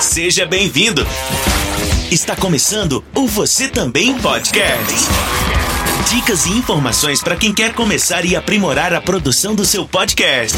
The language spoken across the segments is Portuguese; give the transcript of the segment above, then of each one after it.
Seja bem-vindo. Está começando o Você Também Podcast. Dicas e informações para quem quer começar e aprimorar a produção do seu podcast.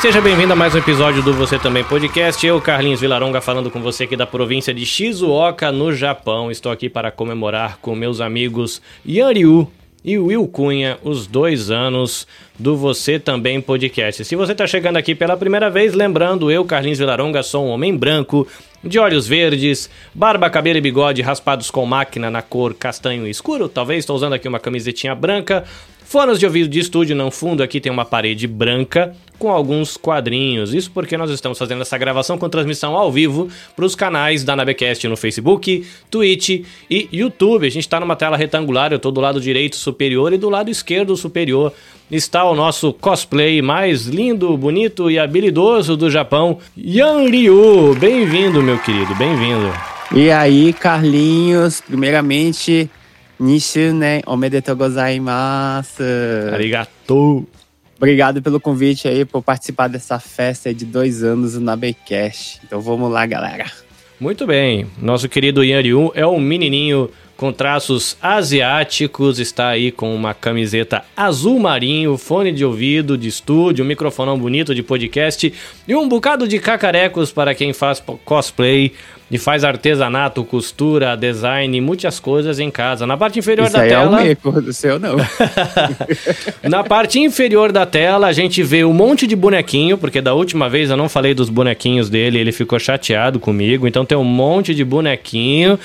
Seja bem-vindo a mais um episódio do Você Também Podcast. Eu, Carlinhos Vilaronga, falando com você aqui da província de Shizuoka, no Japão. Estou aqui para comemorar com meus amigos Yanryu e Will Cunha os dois anos do Você Também Podcast. Se você está chegando aqui pela primeira vez, lembrando, eu, Carlinhos Vilaronga, sou um homem branco, de olhos verdes, barba, cabelo e bigode raspados com máquina na cor castanho escuro. Talvez estou usando aqui uma camisetinha branca, Fones de ouvido de estúdio, no fundo aqui tem uma parede branca com alguns quadrinhos. Isso porque nós estamos fazendo essa gravação com transmissão ao vivo para os canais da Nabecast no Facebook, Twitch e YouTube. A gente está numa tela retangular, eu estou do lado direito superior e do lado esquerdo superior está o nosso cosplay mais lindo, bonito e habilidoso do Japão, Yan Ryu. Bem-vindo, meu querido, bem-vindo. E aí, Carlinhos, primeiramente, Nishune omedetou gozaimasu. Arigatou. Obrigado pelo convite aí, por participar dessa festa de dois anos na Baycast. Então vamos lá, galera. Muito bem. Nosso querido Yan Ryu é um menininho com traços asiáticos, está aí com uma camiseta azul marinho, fone de ouvido de estúdio, um microfonão bonito de podcast e um bocado de cacarecos para quem faz cosplay e faz artesanato, costura, design, muitas coisas em casa. Na parte inferior Isso da aí tela. É um do seu, não. Na parte inferior da tela, a gente vê um monte de bonequinho, porque da última vez eu não falei dos bonequinhos dele, ele ficou chateado comigo. Então tem um monte de bonequinho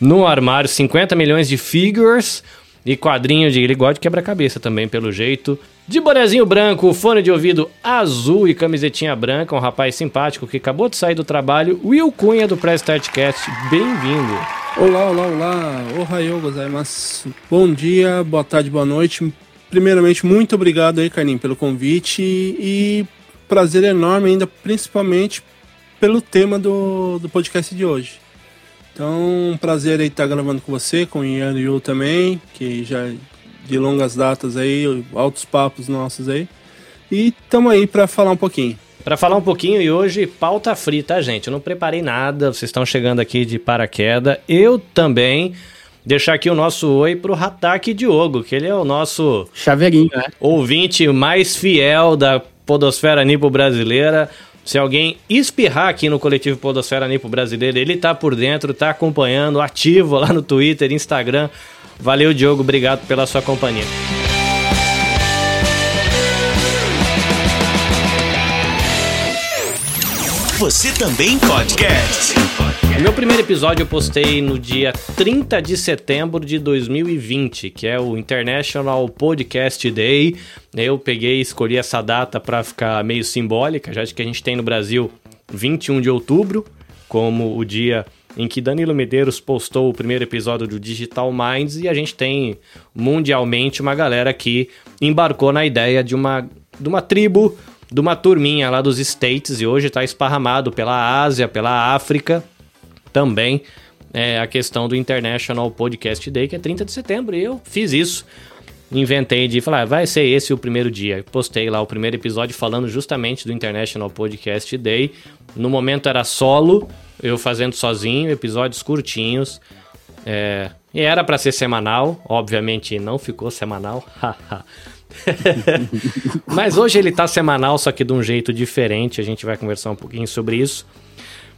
no armário, 50 milhões de figures e quadrinho de. Ele gosta de quebra-cabeça também, pelo jeito. De bonezinho branco, fone de ouvido azul e camisetinha branca, um rapaz simpático que acabou de sair do trabalho, Will Cunha do Press Startcast. Bem-vindo. Olá, olá, olá. Ohayou gozaimasu. Bom dia, boa tarde, boa noite. Primeiramente, muito obrigado aí, Carlinhos, pelo convite e prazer enorme ainda, principalmente pelo tema do, do podcast de hoje. Então, um prazer aí estar gravando com você, com o Ian e Yu também, que já de longas datas aí, altos papos nossos aí. E estamos aí para falar um pouquinho. Para falar um pouquinho e hoje pauta frita, tá, gente. Eu não preparei nada, vocês estão chegando aqui de paraquedas. Eu também deixar aqui o nosso oi pro Hataki Diogo, que ele é o nosso Chaveirinho, né? ouvinte mais fiel da podosfera nipo brasileira. Se alguém espirrar aqui no coletivo Podosfera Nipo Brasileira, ele tá por dentro, tá acompanhando, ativo lá no Twitter, Instagram. Valeu, Diogo, obrigado pela sua companhia. Você Também Podcast. O meu primeiro episódio eu postei no dia 30 de setembro de 2020, que é o International Podcast Day. Eu peguei e escolhi essa data para ficar meio simbólica, já que a gente tem no Brasil 21 de outubro como o dia em que Danilo Medeiros postou o primeiro episódio do Digital Minds e a gente tem mundialmente uma galera que embarcou na ideia de uma, de uma tribo, de uma turminha lá dos States e hoje está esparramado pela Ásia, pela África também é, a questão do International Podcast Day, que é 30 de setembro, e eu fiz isso. Inventei de falar, ah, vai ser esse o primeiro dia. Postei lá o primeiro episódio falando justamente do International Podcast Day. No momento era solo, eu fazendo sozinho, episódios curtinhos. É, e era para ser semanal, obviamente não ficou semanal. Mas hoje ele tá semanal, só que de um jeito diferente. A gente vai conversar um pouquinho sobre isso.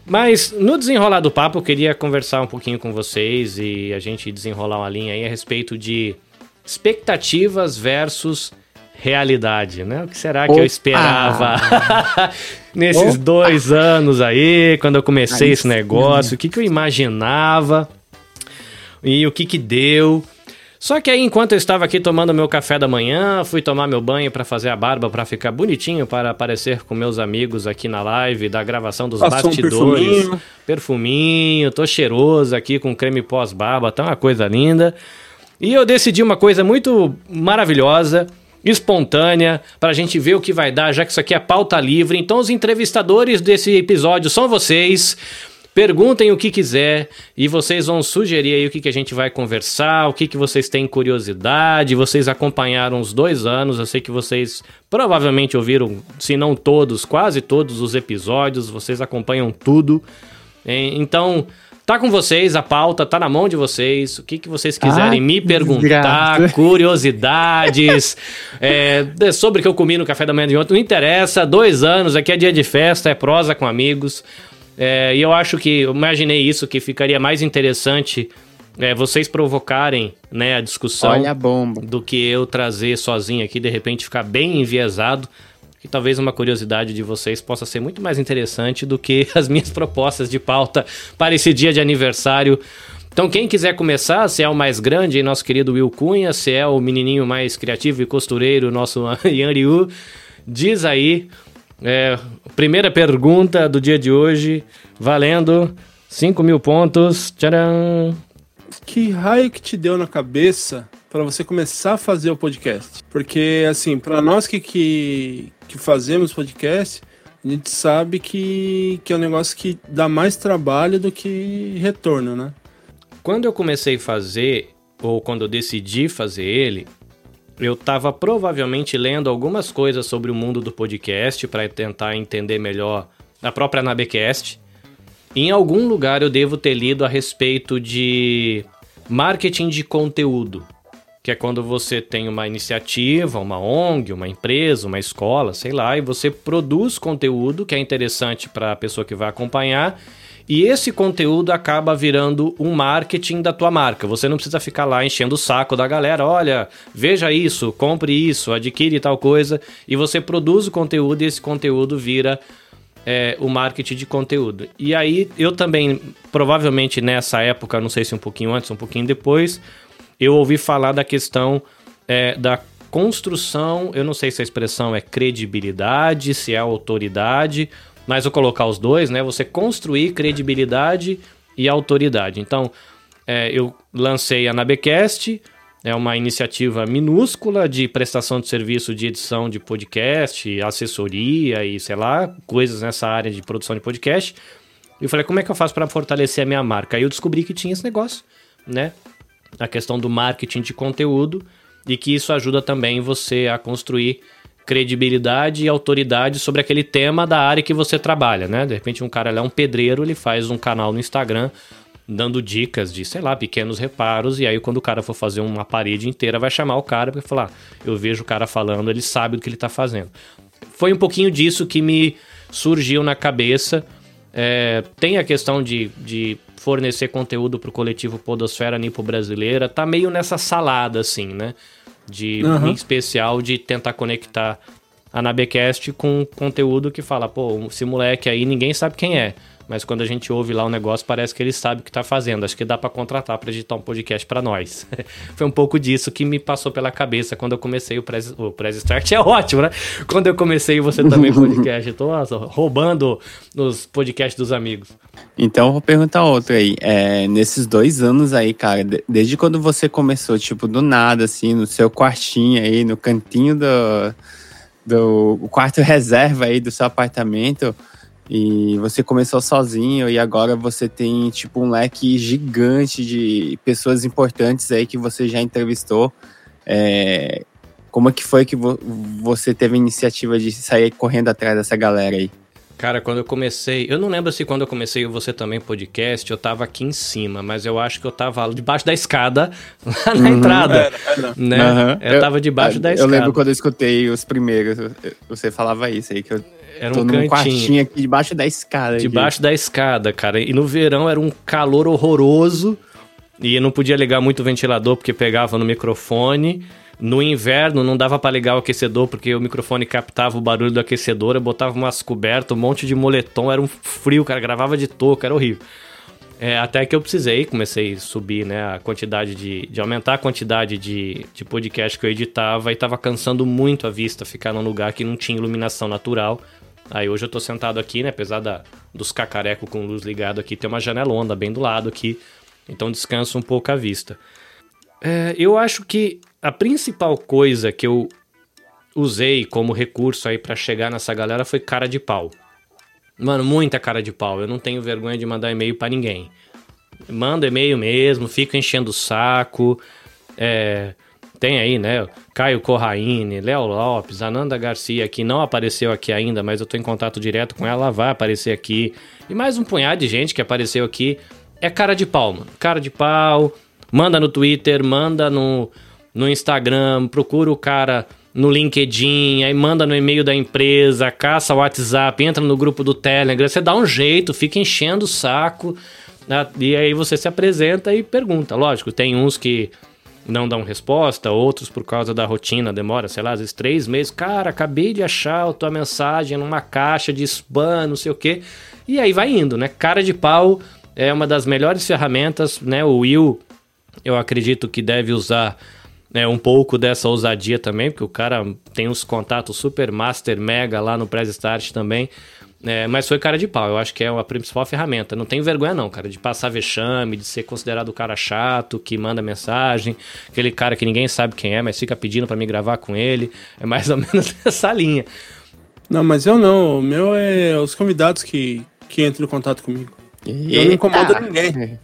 Mas no desenrolar do papo, eu queria conversar um pouquinho com vocês e a gente desenrolar uma linha aí a respeito de expectativas versus realidade, né? O que será que Opa! eu esperava nesses Opa! dois anos aí, quando eu comecei Aí esse sim. negócio? O que, que eu imaginava e o que que deu? Só que aí, enquanto eu estava aqui tomando meu café da manhã, fui tomar meu banho para fazer a barba para ficar bonitinho para aparecer com meus amigos aqui na live da gravação dos Passou um bastidores. perfuminho. perfuminho, tô cheiroso aqui com creme pós-barba, tá uma coisa linda. E eu decidi uma coisa muito maravilhosa, espontânea, pra gente ver o que vai dar, já que isso aqui é pauta livre. Então os entrevistadores desse episódio são vocês. Perguntem o que quiser e vocês vão sugerir aí o que, que a gente vai conversar, o que, que vocês têm curiosidade. Vocês acompanharam os dois anos, eu sei que vocês provavelmente ouviram, se não todos, quase todos os episódios, vocês acompanham tudo. Então, Tá com vocês, a pauta tá na mão de vocês. O que, que vocês quiserem ah, me perguntar, desgraça. curiosidades, é, sobre o que eu comi no café da manhã de ontem, não interessa. Dois anos, aqui é dia de festa, é prosa com amigos. É, e eu acho que, eu imaginei isso, que ficaria mais interessante é, vocês provocarem né, a discussão Olha a bomba. do que eu trazer sozinho aqui, de repente ficar bem enviesado que talvez uma curiosidade de vocês possa ser muito mais interessante do que as minhas propostas de pauta para esse dia de aniversário. Então, quem quiser começar, se é o mais grande, nosso querido Will Cunha, se é o menininho mais criativo e costureiro, nosso Yan diz aí. É, primeira pergunta do dia de hoje, valendo 5 mil pontos. Tcharam! Que raio que te deu na cabeça para você começar a fazer o podcast? Porque, assim, para nós que, que, que fazemos podcast, a gente sabe que, que é um negócio que dá mais trabalho do que retorno, né? Quando eu comecei a fazer, ou quando eu decidi fazer ele, eu estava provavelmente lendo algumas coisas sobre o mundo do podcast para tentar entender melhor a própria Nabecast. Em algum lugar eu devo ter lido a respeito de marketing de conteúdo que é quando você tem uma iniciativa, uma ONG, uma empresa, uma escola, sei lá, e você produz conteúdo que é interessante para a pessoa que vai acompanhar. E esse conteúdo acaba virando um marketing da tua marca. Você não precisa ficar lá enchendo o saco da galera. Olha, veja isso, compre isso, adquire tal coisa. E você produz o conteúdo e esse conteúdo vira é, o marketing de conteúdo. E aí eu também, provavelmente nessa época, não sei se um pouquinho antes, um pouquinho depois, eu ouvi falar da questão é, da construção, eu não sei se a expressão é credibilidade, se é autoridade, mas vou colocar os dois, né? Você construir credibilidade e autoridade. Então, é, eu lancei a Nabecast, é uma iniciativa minúscula de prestação de serviço de edição de podcast, assessoria e sei lá, coisas nessa área de produção de podcast. E eu falei, como é que eu faço para fortalecer a minha marca? Aí eu descobri que tinha esse negócio, né? A questão do marketing de conteúdo e que isso ajuda também você a construir credibilidade e autoridade sobre aquele tema da área que você trabalha, né? De repente um cara é um pedreiro, ele faz um canal no Instagram dando dicas de, sei lá, pequenos reparos e aí quando o cara for fazer uma parede inteira vai chamar o cara para falar, eu vejo o cara falando, ele sabe do que ele está fazendo. Foi um pouquinho disso que me surgiu na cabeça. É, tem a questão de, de fornecer conteúdo para o coletivo Podosfera Nipo Brasileira, tá meio nessa salada, assim, né? De, uhum. Em especial, de tentar conectar a Nabecast com conteúdo que fala, pô, esse moleque aí ninguém sabe quem é. Mas quando a gente ouve lá o negócio, parece que ele sabe o que está fazendo. Acho que dá para contratar para editar um podcast para nós. Foi um pouco disso que me passou pela cabeça quando eu comecei o Press, o Press Start. É ótimo, né? Quando eu comecei você também podcast. Estou roubando os podcasts dos amigos. Então, vou perguntar outro aí. É, nesses dois anos aí, cara, desde quando você começou, tipo, do nada, assim, no seu quartinho aí, no cantinho do, do quarto reserva aí do seu apartamento e você começou sozinho e agora você tem tipo um leque gigante de pessoas importantes aí que você já entrevistou. É, como é que foi que vo você teve a iniciativa de sair correndo atrás dessa galera aí? Cara, quando eu comecei, eu não lembro se quando eu comecei você também podcast, eu tava aqui em cima, mas eu acho que eu tava debaixo da escada, lá na uhum, entrada, era, era. né? Uhum. Eu, tava debaixo eu, da escada. Eu lembro quando eu escutei os primeiros, você falava isso aí, que eu era Tô um cantinho. quartinho aqui debaixo da escada. Debaixo aqui. da escada, cara. E no verão era um calor horroroso. E não podia ligar muito o ventilador porque pegava no microfone. No inverno não dava para ligar o aquecedor porque o microfone captava o barulho do aquecedor. Eu botava umas cobertas, um monte de moletom. Era um frio, cara. Gravava de touca, era horrível. É, até que eu precisei, comecei a subir né, a quantidade de, de aumentar a quantidade de, de podcast que eu editava e tava cansando muito a vista ficar num lugar que não tinha iluminação natural. Aí hoje eu tô sentado aqui, né? Apesar da, dos cacarecos com luz ligado aqui, tem uma janelona bem do lado aqui. Então descansa um pouco a vista. É, eu acho que a principal coisa que eu usei como recurso aí para chegar nessa galera foi cara de pau. Mano, muita cara de pau. Eu não tenho vergonha de mandar e-mail para ninguém. Manda e-mail mesmo, fica enchendo o saco. É, tem aí, né? Caio Corraine, Léo Lopes, Ananda Garcia, que não apareceu aqui ainda, mas eu tô em contato direto com ela, vai aparecer aqui. E mais um punhado de gente que apareceu aqui. É cara de pau, mano. Cara de pau. Manda no Twitter, manda no, no Instagram, procura o cara no LinkedIn, aí manda no e-mail da empresa, caça o WhatsApp, entra no grupo do Telegram, você dá um jeito, fica enchendo o saco, né? e aí você se apresenta e pergunta. Lógico, tem uns que não dão resposta, outros por causa da rotina demora, sei lá, às vezes três meses. Cara, acabei de achar a tua mensagem numa caixa de spam, não sei o quê. E aí vai indo, né? Cara de pau é uma das melhores ferramentas, né? O Will, eu acredito que deve usar né, um pouco dessa ousadia também, porque o cara tem uns contatos super master mega lá no Press Start também. É, mas foi cara de pau, eu acho que é a principal ferramenta. Não tenho vergonha, não, cara, de passar vexame, de ser considerado o cara chato, que manda mensagem, aquele cara que ninguém sabe quem é, mas fica pedindo para me gravar com ele. É mais ou menos essa linha. Não, mas eu não. O meu é os convidados que, que entram em contato comigo. Eita. Eu não incomodo ninguém.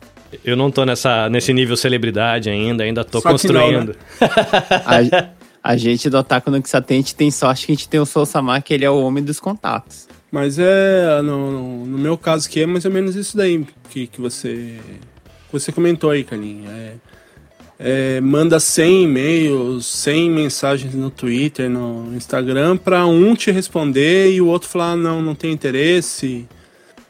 Eu não tô nessa, nesse nível celebridade ainda, ainda tô Só construindo. Não, né? a, a, gente do Otaku no Xatente tem sorte que a gente tem o Soul Samar, que ele é o homem dos contatos. Mas é, no, no meu caso que é mais ou menos isso daí que, que você você comentou aí, Caninha. É, é, manda 100 e-mails, 100 mensagens no Twitter, no Instagram, para um te responder e o outro falar, não, não tem interesse.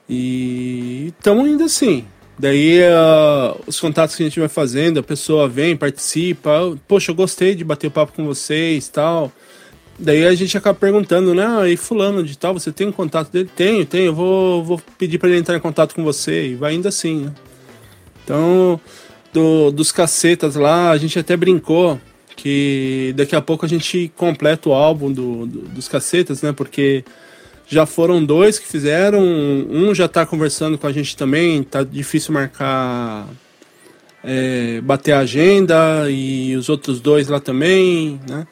E estamos indo assim. Daí uh, os contatos que a gente vai fazendo, a pessoa vem, participa, poxa, eu gostei de bater o papo com vocês tal. Daí a gente acaba perguntando, né? Ah, e fulano de tal, você tem um contato dele? Tenho, tenho, eu vou, vou pedir para ele entrar em contato com você. E vai indo assim, né? Então, do, dos cacetas lá, a gente até brincou que daqui a pouco a gente completa o álbum do, do dos cacetas, né? Porque já foram dois que fizeram, um já está conversando com a gente também, tá difícil marcar, é, bater a agenda, e os outros dois lá também, né?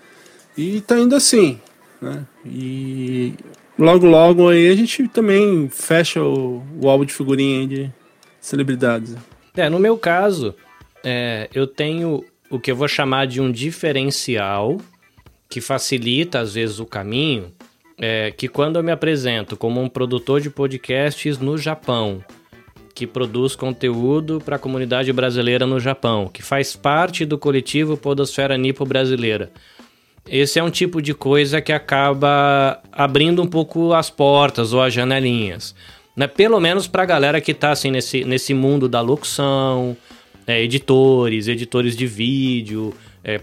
E tá indo assim, né? E logo logo aí a gente também fecha o, o álbum de figurinha de celebridades. É, no meu caso, é, eu tenho o que eu vou chamar de um diferencial que facilita às vezes o caminho é que quando eu me apresento como um produtor de podcasts no Japão, que produz conteúdo para a comunidade brasileira no Japão, que faz parte do coletivo Podosfera Nipo Brasileira. Esse é um tipo de coisa que acaba abrindo um pouco as portas ou as janelinhas. Né? Pelo menos para a galera que está assim, nesse, nesse mundo da locução, é, editores, editores de vídeo, é,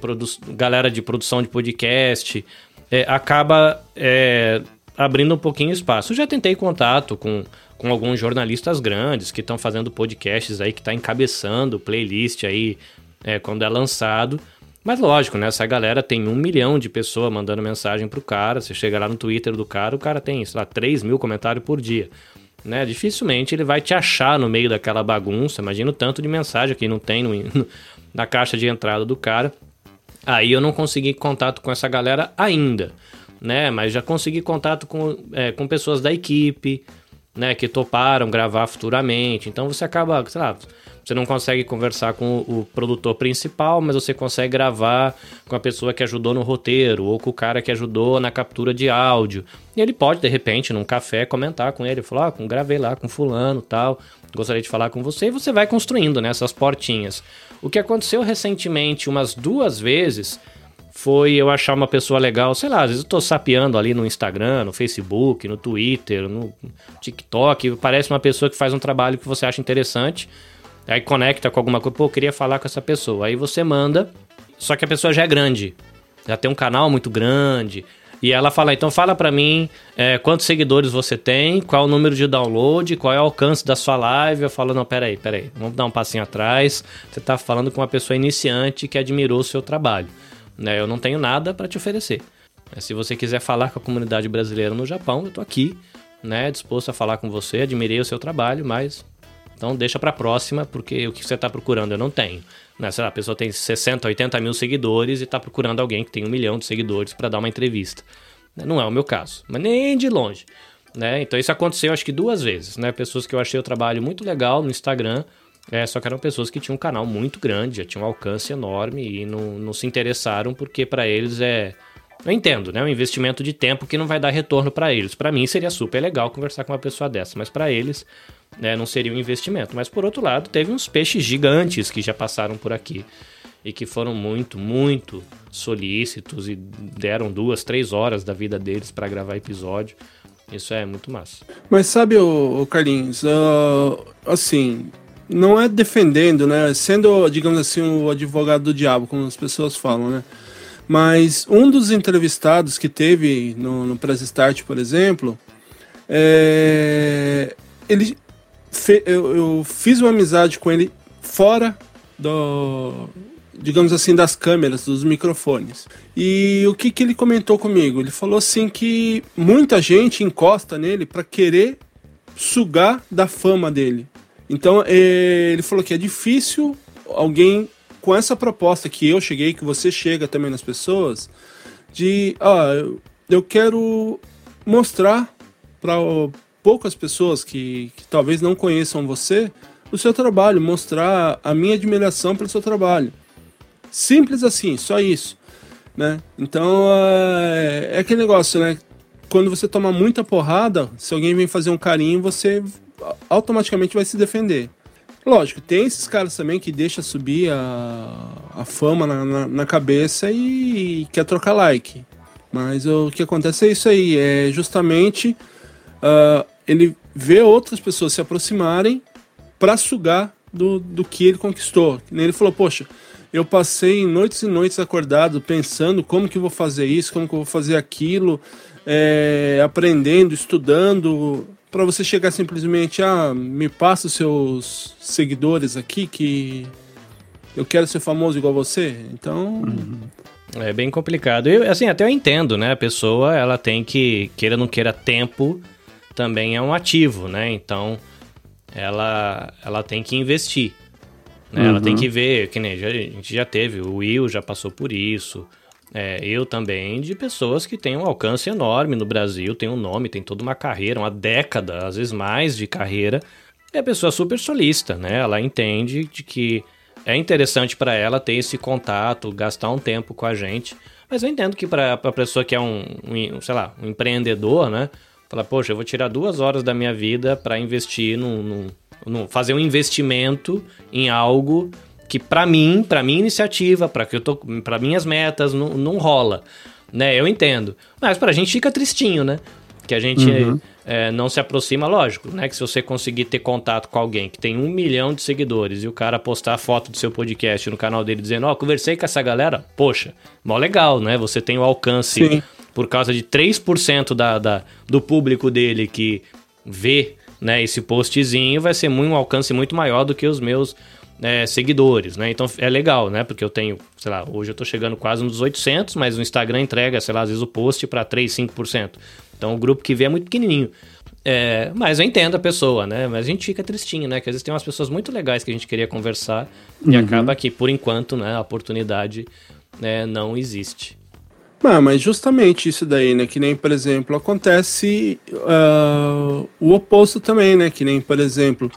galera de produção de podcast é, acaba é, abrindo um pouquinho espaço. Eu já tentei contato com, com alguns jornalistas grandes que estão fazendo podcasts aí, que está encabeçando playlist aí é, quando é lançado. Mas lógico, né? Essa galera tem um milhão de pessoas mandando mensagem pro cara. Você chega lá no Twitter do cara, o cara tem, sei lá, 3 mil comentários por dia. Né? Dificilmente ele vai te achar no meio daquela bagunça. Imagina o tanto de mensagem que não tem no, na caixa de entrada do cara. Aí eu não consegui contato com essa galera ainda, né? Mas já consegui contato com, é, com pessoas da equipe, né? Que toparam gravar futuramente. Então você acaba, sei lá, você não consegue conversar com o produtor principal, mas você consegue gravar com a pessoa que ajudou no roteiro ou com o cara que ajudou na captura de áudio. E ele pode, de repente, num café, comentar com ele, falar, ah, gravei lá com fulano tal, gostaria de falar com você, e você vai construindo né, portinhas. O que aconteceu recentemente, umas duas vezes, foi eu achar uma pessoa legal, sei lá, às vezes eu tô sapeando ali no Instagram, no Facebook, no Twitter, no TikTok, parece uma pessoa que faz um trabalho que você acha interessante, aí conecta com alguma coisa, pô, eu queria falar com essa pessoa, aí você manda, só que a pessoa já é grande, já tem um canal muito grande, e ela fala, então fala para mim é, quantos seguidores você tem, qual é o número de download, qual é o alcance da sua live. Eu falo, não, peraí, peraí, vamos dar um passinho atrás. Você tá falando com uma pessoa iniciante que admirou o seu trabalho. Né? Eu não tenho nada para te oferecer. Se você quiser falar com a comunidade brasileira no Japão, eu tô aqui, né, disposto a falar com você, admirei o seu trabalho, mas então deixa para próxima, porque o que você está procurando eu não tenho. Né? Sei lá, a pessoa tem 60, 80 mil seguidores e está procurando alguém que tem um milhão de seguidores para dar uma entrevista. Não é o meu caso, mas nem de longe. Né? Então isso aconteceu acho que duas vezes, né? Pessoas que eu achei o trabalho muito legal no Instagram, é, só que eram pessoas que tinham um canal muito grande, já tinham um alcance enorme e não, não se interessaram porque para eles é eu entendo, né? Um investimento de tempo que não vai dar retorno para eles. Para mim seria super legal conversar com uma pessoa dessa, mas para eles né, não seria um investimento. Mas por outro lado, teve uns peixes gigantes que já passaram por aqui e que foram muito, muito solícitos e deram duas, três horas da vida deles para gravar episódio. Isso é muito massa. Mas sabe, o Carlinhos, uh, assim, não é defendendo, né? Sendo, digamos assim, o advogado do diabo, como as pessoas falam, né? Mas um dos entrevistados que teve no, no Press Start, por exemplo, é, ele fe, eu, eu, fiz uma amizade com ele fora do, digamos assim, das câmeras, dos microfones. E o que, que ele comentou comigo? Ele falou assim que muita gente encosta nele para querer sugar da fama dele. Então é, ele falou que é difícil alguém com essa proposta que eu cheguei, que você chega também nas pessoas, de ah, eu quero mostrar para poucas pessoas que, que talvez não conheçam você o seu trabalho, mostrar a minha admiração pelo seu trabalho. Simples assim, só isso. Né? Então é, é aquele negócio, né? Quando você toma muita porrada, se alguém vem fazer um carinho, você automaticamente vai se defender. Lógico, tem esses caras também que deixa subir a, a fama na, na, na cabeça e, e, quer trocar like. Mas o que acontece é isso aí, é justamente uh, ele vê outras pessoas se aproximarem para sugar do, do que ele conquistou. Ele falou, poxa, eu passei noites e noites acordado pensando como que eu vou fazer isso, como que eu vou fazer aquilo, é, aprendendo, estudando, para você chegar simplesmente, ah, me passa os seus seguidores aqui que eu quero ser famoso igual você. Então. É bem complicado. Eu, assim, até eu entendo, né? A pessoa, ela tem que, queira ou não queira, tempo também é um ativo, né? Então, ela, ela tem que investir. Né? Uhum. Ela tem uhum. que ver, que nem a gente já teve, o Will já passou por isso. É, eu também, de pessoas que têm um alcance enorme no Brasil, tem um nome, tem toda uma carreira, uma década, às vezes mais de carreira. E a pessoa é super solista, né? Ela entende de que é interessante para ela ter esse contato, gastar um tempo com a gente. Mas eu entendo que para a pessoa que é um, um, sei lá, um empreendedor, né? Falar, poxa, eu vou tirar duas horas da minha vida para investir num, num, num, fazer um investimento em algo que para mim, para minha iniciativa, para que eu tô, para minhas metas não, não rola, né? Eu entendo. Mas para a gente fica tristinho, né? Que a gente uhum. é, não se aproxima, lógico, né? Que se você conseguir ter contato com alguém que tem um milhão de seguidores e o cara postar foto do seu podcast no canal dele dizendo, ó, oh, conversei com essa galera, poxa, mó legal, né? Você tem o alcance Sim. por causa de 3% da, da, do público dele que vê né, esse postzinho, vai ser muito, um alcance muito maior do que os meus é, seguidores, né? Então é legal, né? Porque eu tenho, sei lá, hoje eu tô chegando quase nos 800, mas o Instagram entrega, sei lá, às vezes o post para 3, 5%. Então o grupo que vê é muito pequenininho. É, mas eu entendo a pessoa, né? Mas a gente fica tristinho, né? Que às vezes tem umas pessoas muito legais que a gente queria conversar uhum. e acaba que, por enquanto, né, a oportunidade né, não existe. Ah, mas justamente isso daí, né? Que nem, por exemplo, acontece uh, o oposto também, né? Que nem, por exemplo,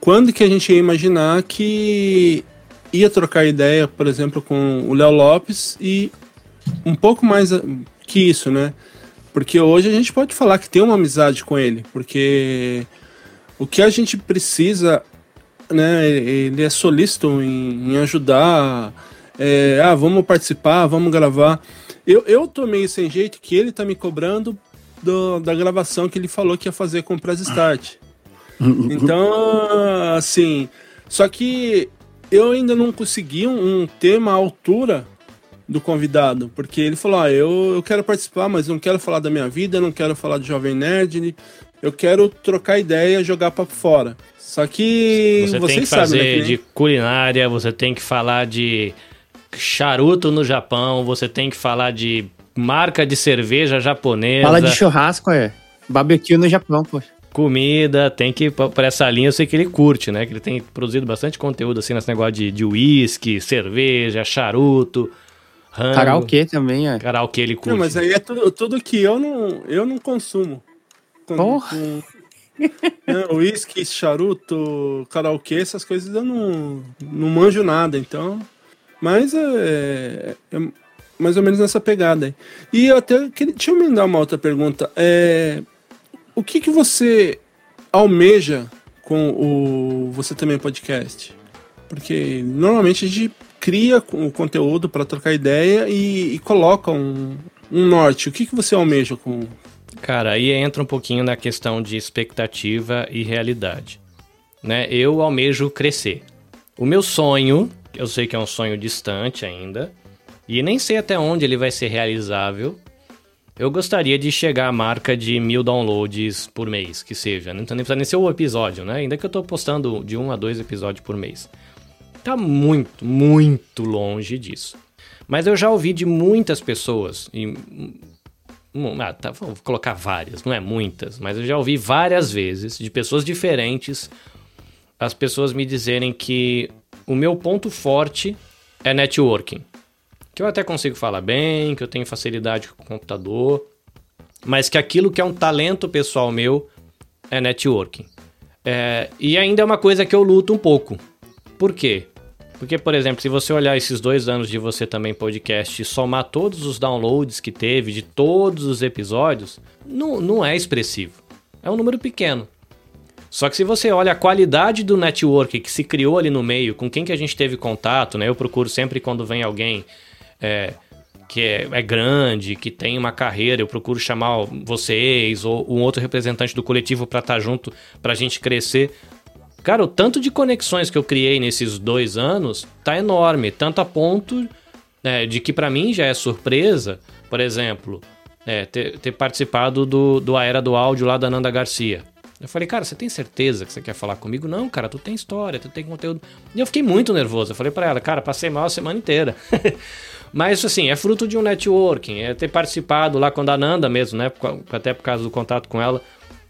quando que a gente ia imaginar que ia trocar ideia, por exemplo, com o Léo Lopes e um pouco mais que isso, né? Porque hoje a gente pode falar que tem uma amizade com ele, porque o que a gente precisa, né? Ele é solícito em, em ajudar, é, ah, vamos participar, vamos gravar. Eu, eu tô sem jeito que ele tá me cobrando do, da gravação que ele falou que ia fazer com o Press Start. Então, assim. Só que eu ainda não consegui um, um tema à altura do convidado, porque ele falou: ah, eu, eu quero participar, mas não quero falar da minha vida, não quero falar de Jovem Nerd, eu quero trocar ideia, jogar para fora. Só que você tem que fazer sabem, né, que nem... de culinária, você tem que falar de charuto no Japão, você tem que falar de marca de cerveja japonesa. Fala de churrasco, é. Barbecue no Japão, poxa comida, tem que ir pra essa linha, eu sei que ele curte, né? Que ele tem produzido bastante conteúdo, assim, nesse negócio de uísque, cerveja, charuto, rango. Karaokê também, é. Karaokê ele curte. Não, mas aí é tudo, tudo que eu não, eu não consumo. com, Porra. com né, whisky, charuto, karaokê, essas coisas eu não, não manjo nada, então. Mas é, é mais ou menos nessa pegada aí. E eu até queria, deixa eu emendar uma outra pergunta. É, o que, que você almeja com o Você Também Podcast? Porque normalmente a gente cria o conteúdo para trocar ideia e, e coloca um, um norte. O que, que você almeja com. Cara, aí entra um pouquinho na questão de expectativa e realidade. Né? Eu almejo crescer. O meu sonho, eu sei que é um sonho distante ainda, e nem sei até onde ele vai ser realizável. Eu gostaria de chegar à marca de mil downloads por mês, que seja. Não nem precisa nem ser o episódio, né? Ainda que eu tô postando de um a dois episódios por mês. Tá muito, muito longe disso. Mas eu já ouvi de muitas pessoas, e hum, ah, tá, vou colocar várias, não é muitas, mas eu já ouvi várias vezes de pessoas diferentes as pessoas me dizerem que o meu ponto forte é networking. Que eu até consigo falar bem, que eu tenho facilidade com o computador, mas que aquilo que é um talento pessoal meu é networking. É, e ainda é uma coisa que eu luto um pouco. Por quê? Porque, por exemplo, se você olhar esses dois anos de você também podcast e somar todos os downloads que teve de todos os episódios, não, não é expressivo. É um número pequeno. Só que se você olha a qualidade do network que se criou ali no meio, com quem que a gente teve contato, né? Eu procuro sempre quando vem alguém é, que é, é, grande, que tem uma carreira, eu procuro chamar vocês ou um outro representante do coletivo para estar tá junto, para a gente crescer. Cara, o tanto de conexões que eu criei nesses dois anos tá enorme, tanto a ponto né, de que para mim já é surpresa, por exemplo, é, ter, ter, participado do, do A Era do Áudio lá da Nanda Garcia. Eu falei, cara, você tem certeza que você quer falar comigo? Não, cara, tu tem história, tu tem conteúdo. E eu fiquei muito nervoso. Eu falei para ela, cara, passei mal a semana inteira. Mas, assim, é fruto de um networking, é ter participado lá quando a Nanda mesmo, né? Até por causa do contato com ela,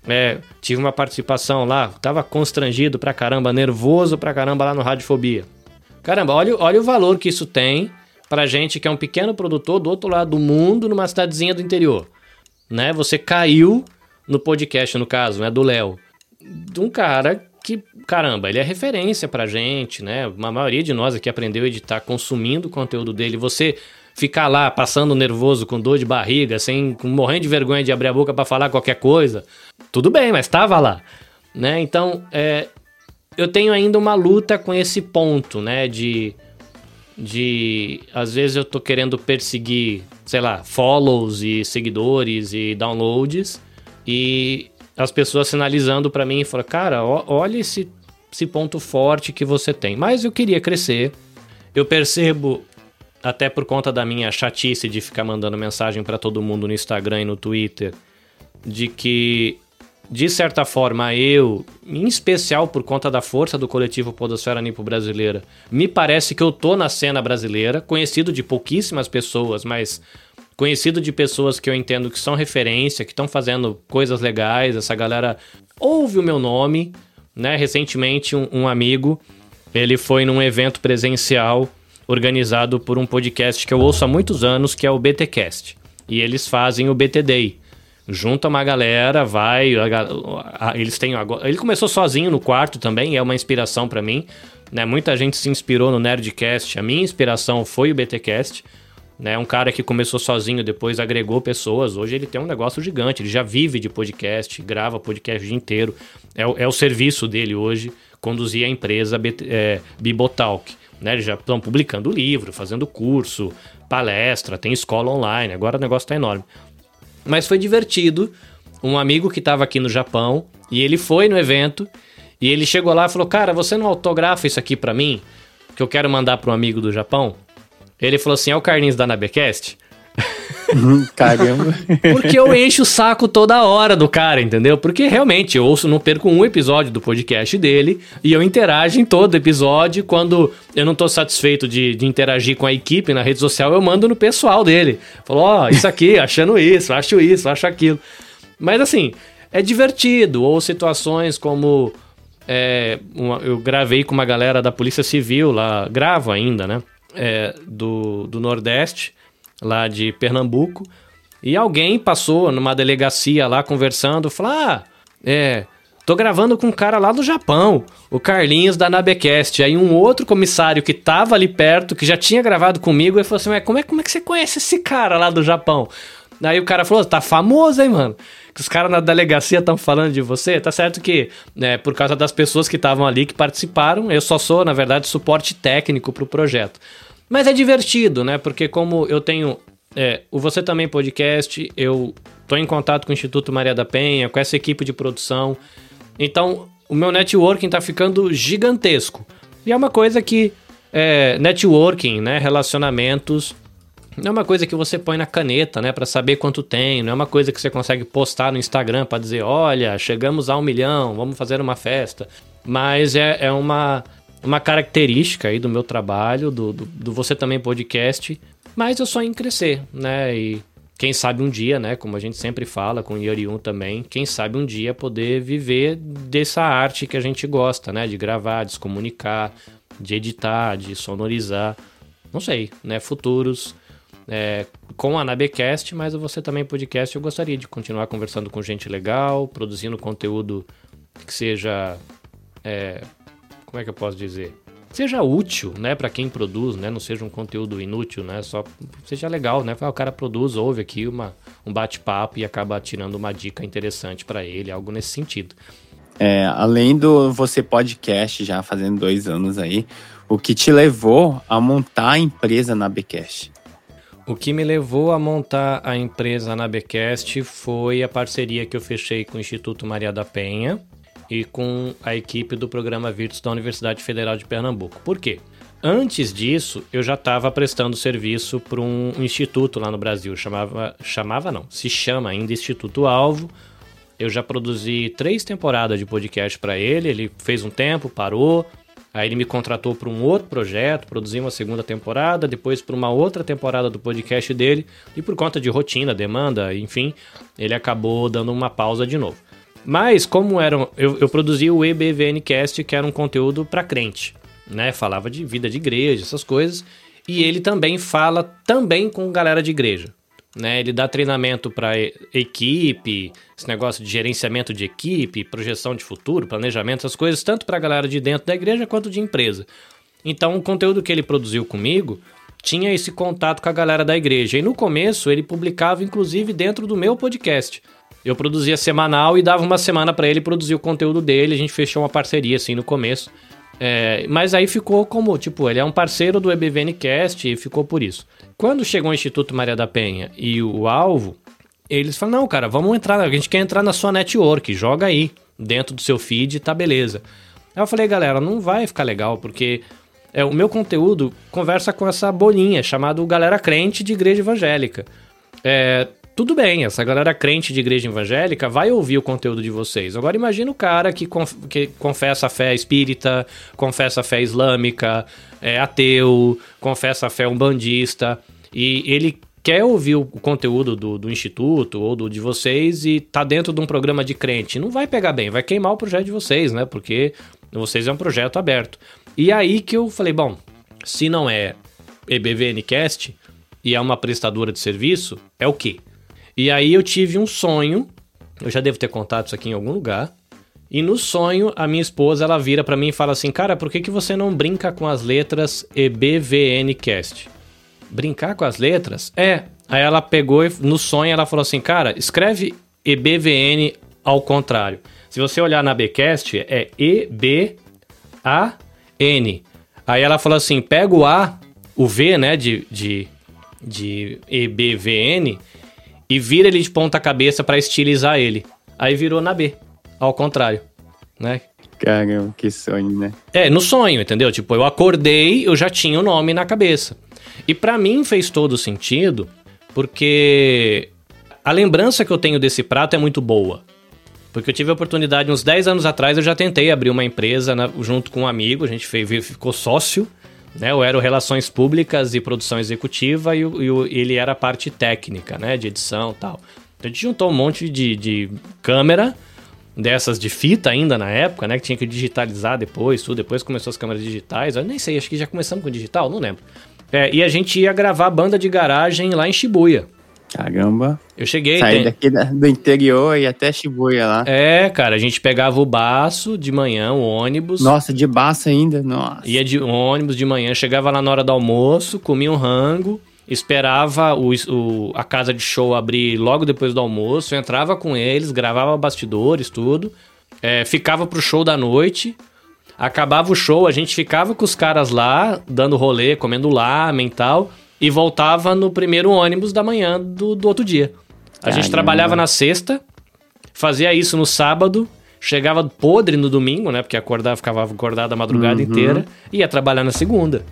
é, tive uma participação lá, tava constrangido pra caramba, nervoso pra caramba lá no Radiofobia. Caramba, olha, olha o valor que isso tem pra gente que é um pequeno produtor do outro lado do mundo, numa cidadezinha do interior. Né? Você caiu no podcast, no caso, né, do Léo, de um cara que, caramba, ele é referência pra gente, né? Uma maioria de nós aqui aprendeu a editar consumindo o conteúdo dele. Você ficar lá passando nervoso, com dor de barriga, sem morrendo de vergonha de abrir a boca para falar qualquer coisa, tudo bem, mas estava lá, né? Então, é, eu tenho ainda uma luta com esse ponto, né? De, de às vezes eu tô querendo perseguir, sei lá, follows e seguidores e downloads e as pessoas sinalizando para mim e falando, cara, olha esse, esse ponto forte que você tem. Mas eu queria crescer. Eu percebo até por conta da minha chatice de ficar mandando mensagem para todo mundo no Instagram e no Twitter, de que, de certa forma, eu, em especial por conta da força do coletivo Podosfera Nipo Brasileira, me parece que eu tô na cena brasileira, conhecido de pouquíssimas pessoas, mas conhecido de pessoas que eu entendo que são referência, que estão fazendo coisas legais, essa galera ouve o meu nome, né? Recentemente, um, um amigo, ele foi num evento presencial organizado por um podcast que eu ouço há muitos anos, que é o BTcast. E eles fazem o BT Day. Junta uma galera, vai. A, a, eles têm agora. Ele começou sozinho no quarto também, é uma inspiração para mim. Né? Muita gente se inspirou no Nerdcast. A minha inspiração foi o BTcast. Né? Um cara que começou sozinho, depois agregou pessoas. Hoje ele tem um negócio gigante. Ele já vive de podcast, grava podcast o dia inteiro. É, o, é o serviço dele hoje, conduzir a empresa é, Bibotalk. Né? Eles já estão publicando livro, fazendo curso, palestra, tem escola online. Agora o negócio está enorme. Mas foi divertido. Um amigo que estava aqui no Japão e ele foi no evento e ele chegou lá e falou: Cara, você não autografa isso aqui para mim? Que eu quero mandar para um amigo do Japão? Ele falou assim: É o Carlinhos da Nabecast? Caramba. Porque eu encho o saco toda hora do cara, entendeu? Porque realmente eu ouço, não perco um episódio do podcast dele e eu interajo em todo episódio. Quando eu não tô satisfeito de, de interagir com a equipe na rede social, eu mando no pessoal dele. Falou, ó, oh, isso aqui, achando isso, acho isso, acho aquilo. Mas assim, é divertido. Ou situações como. É, uma, eu gravei com uma galera da Polícia Civil lá, gravo ainda, né? É, do, do Nordeste lá de Pernambuco. E alguém passou numa delegacia lá conversando, falou: Ah, é. Tô gravando com um cara lá do Japão, o Carlinhos da Nabecast. Aí um outro comissário que tava ali perto, que já tinha gravado comigo, ele falou assim: Mas como é, como é que você conhece esse cara lá do Japão? Aí o cara falou: Tá famoso, hein, mano? Que os caras na delegacia estão falando de você. Tá certo que, né, por causa das pessoas que estavam ali, que participaram, eu só sou, na verdade, suporte técnico pro projeto. Mas é divertido, né? Porque como eu tenho é, o Você Também Podcast, eu tô em contato com o Instituto Maria da Penha, com essa equipe de produção. Então, o meu networking tá ficando gigantesco. E é uma coisa que é, networking, né, relacionamentos, não é uma coisa que você põe na caneta, né, para saber quanto tem. Não é uma coisa que você consegue postar no Instagram para dizer, olha, chegamos a um milhão, vamos fazer uma festa. Mas é, é uma, uma característica aí do meu trabalho, do, do, do Você Também Podcast. Mas eu sonho em crescer, né, e quem sabe um dia, né, como a gente sempre fala com o Yoriun também, quem sabe um dia poder viver dessa arte que a gente gosta, né, de gravar, de se comunicar, de editar, de sonorizar, não sei, né, futuros. É, com a Nabecast, mas você também podcast, eu gostaria de continuar conversando com gente legal, produzindo conteúdo que seja, é, como é que eu posso dizer? seja útil, né, para quem produz, né, não seja um conteúdo inútil, né, só seja legal, né, o cara produz, ouve aqui uma, um bate-papo e acaba tirando uma dica interessante para ele, algo nesse sentido. É, além do você podcast já fazendo dois anos aí, o que te levou a montar a empresa na Becast? O que me levou a montar a empresa na Becast foi a parceria que eu fechei com o Instituto Maria da Penha, e com a equipe do programa Virtus da Universidade Federal de Pernambuco. Por quê? Antes disso, eu já estava prestando serviço para um instituto lá no Brasil, chamava, chamava não, se chama ainda Instituto Alvo. Eu já produzi três temporadas de podcast para ele, ele fez um tempo, parou, Aí ele me contratou para um outro projeto, produzi uma segunda temporada, depois para uma outra temporada do podcast dele, e por conta de rotina, demanda, enfim, ele acabou dando uma pausa de novo. Mas, como eram. Eu, eu produzi o EBVNcast, que era um conteúdo para crente, né? Falava de vida de igreja, essas coisas. E ele também fala também com galera de igreja. Né, ele dá treinamento para equipe, esse negócio de gerenciamento de equipe, projeção de futuro, planejamento, essas coisas, tanto para a galera de dentro da igreja quanto de empresa. Então, o conteúdo que ele produziu comigo tinha esse contato com a galera da igreja. E no começo, ele publicava, inclusive, dentro do meu podcast. Eu produzia semanal e dava uma semana para ele produzir o conteúdo dele. A gente fechou uma parceria assim no começo. É, mas aí ficou como, tipo, ele é um parceiro do EBVNcast e ficou por isso. Quando chegou o Instituto Maria da Penha e o Alvo, eles falaram: não, cara, vamos entrar, a gente quer entrar na sua network, joga aí, dentro do seu feed, tá beleza. Aí eu falei, galera, não vai ficar legal, porque é, o meu conteúdo conversa com essa bolinha chamada Galera Crente de Igreja Evangélica. É, tudo bem, essa galera crente de igreja evangélica vai ouvir o conteúdo de vocês. Agora imagina o cara que, conf que confessa a fé espírita, confessa a fé islâmica, é ateu, confessa a fé umbandista, e ele quer ouvir o conteúdo do, do instituto ou do de vocês e tá dentro de um programa de crente. Não vai pegar bem, vai queimar o projeto de vocês, né? Porque vocês é um projeto aberto. E aí que eu falei, bom, se não é EBVNcast e é uma prestadora de serviço, é o quê? E aí eu tive um sonho, eu já devo ter contado isso aqui em algum lugar. E no sonho, a minha esposa, ela vira para mim e fala assim: "Cara, por que que você não brinca com as letras EBVNcast?" Brincar com as letras? É. Aí ela pegou e no sonho ela falou assim: "Cara, escreve EBVN ao contrário. Se você olhar na Bcast, é E B A N. Aí ela falou assim: pega o A, o V, né, de, de, de EBVN e vira ele de ponta cabeça para estilizar ele. Aí virou na B, ao contrário, né? Caramba, que sonho, né? É, no sonho, entendeu? Tipo, eu acordei, eu já tinha o nome na cabeça. E para mim fez todo sentido, porque a lembrança que eu tenho desse prato é muito boa. Porque eu tive a oportunidade, uns 10 anos atrás, eu já tentei abrir uma empresa na, junto com um amigo, a gente fez, ficou sócio, né? Eu era Relações Públicas e Produção Executiva e, e ele era a parte técnica, né? De edição e tal. Então a gente juntou um monte de, de câmera, dessas de fita ainda na época, né? Que tinha que digitalizar depois, tudo. Depois começou as câmeras digitais. Eu nem sei, acho que já começamos com digital, não lembro. É, e a gente ia gravar banda de garagem lá em Shibuya. Caramba. Eu cheguei. Saí tem- daqui da- do interior e até Shibuya lá. É, cara, a gente pegava o baço de manhã, o ônibus. Nossa, de baço ainda? Nossa. Ia de ônibus de manhã, chegava lá na hora do almoço, comia um rango, esperava o, o- a casa de show abrir logo depois do almoço, entrava com eles, gravava bastidores, tudo. É, ficava pro show da noite. Acabava o show, a gente ficava com os caras lá, dando rolê, comendo lamen e tal, e voltava no primeiro ônibus da manhã do, do outro dia. A gente trabalhava na sexta, fazia isso no sábado, chegava podre no domingo, né? Porque acordava, ficava acordado a madrugada inteira, e ia trabalhar na segunda.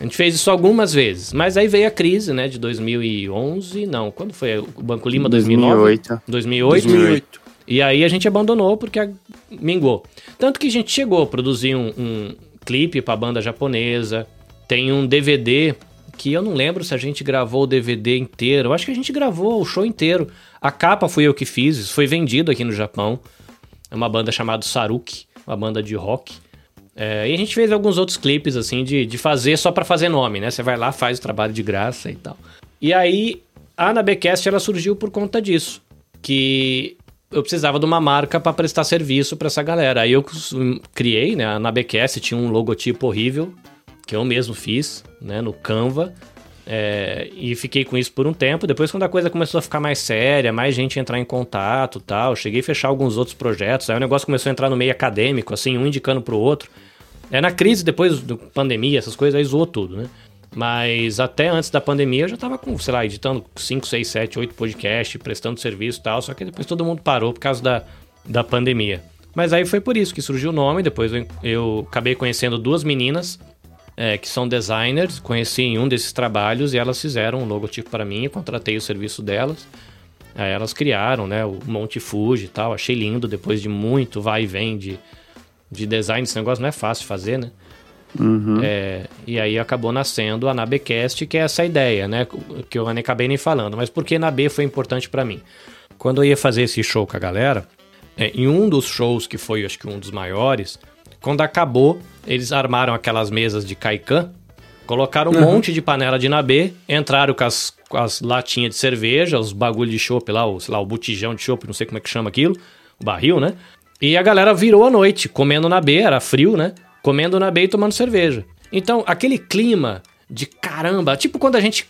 A gente fez isso algumas vezes, mas aí veio a crise, né? De 2011, não, quando foi? O Banco Lima 2009? 2008. 2008. 2008. E aí a gente abandonou porque a- mingou. Tanto que a gente chegou a produzir um, um clipe pra banda japonesa. Tem um DVD que eu não lembro se a gente gravou o DVD inteiro. Eu acho que a gente gravou o show inteiro. A capa fui eu que fiz, isso foi vendido aqui no Japão. É uma banda chamada Saruki, uma banda de rock. É, e a gente fez alguns outros clipes, assim, de, de fazer só pra fazer nome, né? Você vai lá, faz o trabalho de graça e tal. E aí, a Anabecast, ela surgiu por conta disso. Que eu precisava de uma marca pra prestar serviço pra essa galera. Aí eu hum, criei, né? A Anabecast tinha um logotipo horrível, que eu mesmo fiz, né? No Canva. É, e fiquei com isso por um tempo. Depois, quando a coisa começou a ficar mais séria, mais gente entrar em contato tal, cheguei a fechar alguns outros projetos. Aí o negócio começou a entrar no meio acadêmico, assim, um indicando pro outro. É na crise, depois da pandemia, essas coisas, aí zoou tudo, né? Mas até antes da pandemia eu já tava com, sei lá, editando 5, 6, 7, 8 podcasts, prestando serviço e tal. Só que depois todo mundo parou por causa da, da pandemia. Mas aí foi por isso que surgiu o nome. Depois eu, eu acabei conhecendo duas meninas é, que são designers, conheci em um desses trabalhos e elas fizeram um logotipo para mim, eu contratei o serviço delas. Aí elas criaram, né, o Monte Fuji e tal, achei lindo depois de muito vai e vem de, de design, esse negócio não é fácil de fazer, né? É, e aí acabou nascendo a Nabecast, que é essa ideia, né, que eu nem acabei nem falando, mas por que Nabe foi importante para mim? Quando eu ia fazer esse show com a galera, é, em um dos shows que foi, acho que um dos maiores, quando acabou, eles armaram aquelas mesas de Kaikan, colocaram um monte de panela de nabê, entraram com as, com as latinhas de cerveja, os bagulho de chopp lá, o, sei lá, o botijão de chopp, não sei como é que chama aquilo, o barril, né? E a galera virou a noite, comendo nabê, era frio, né? Comendo nabê e tomando cerveja. Então, aquele clima de caramba, tipo quando a gente,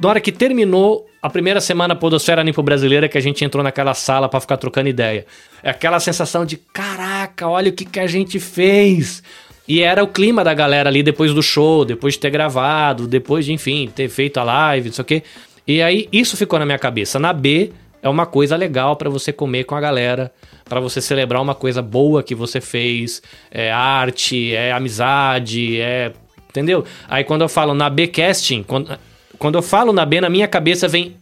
na hora que terminou a primeira semana Podosfera Limpo Brasileira, que a gente entrou naquela sala pra ficar trocando ideia. É aquela sensação de caraca, olha o que, que a gente fez. E era o clima da galera ali depois do show, depois de ter gravado, depois de, enfim, ter feito a live, não sei o quê. E aí isso ficou na minha cabeça. Na B é uma coisa legal pra você comer com a galera, pra você celebrar uma coisa boa que você fez, é arte, é amizade, é Entendeu? Aí quando eu falo na B-casting, quando, quando eu falo na B, na minha cabeça vem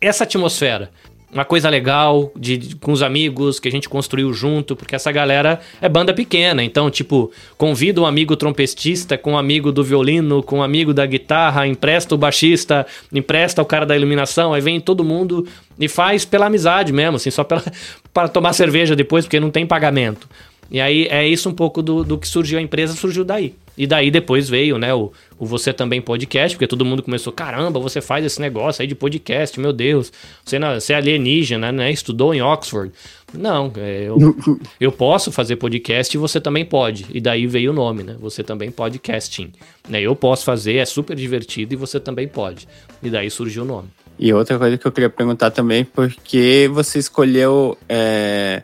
essa atmosfera. Uma coisa legal, de, de- com os amigos, que a gente construiu junto, porque essa galera é banda pequena. Então, tipo, convida um amigo trompetista com um amigo do violino, com um amigo da guitarra, empresta o baixista, empresta o cara da iluminação, aí vem todo mundo e faz pela amizade mesmo, assim, só para tomar cerveja depois, porque não tem pagamento. E aí é isso um pouco do, do que surgiu a empresa, surgiu daí. E daí depois veio, né, o, o Você Também Podcast, porque todo mundo começou, caramba, você faz esse negócio aí de podcast, meu Deus, você, não, você é alienígena, né, estudou em Oxford. Não, é, eu, eu posso fazer podcast e você também pode. E daí veio o nome, né, Você Também Podcasting. Né, eu posso fazer, é super divertido e você também pode. E daí surgiu o nome. E outra coisa que eu queria perguntar também, por que você escolheu é,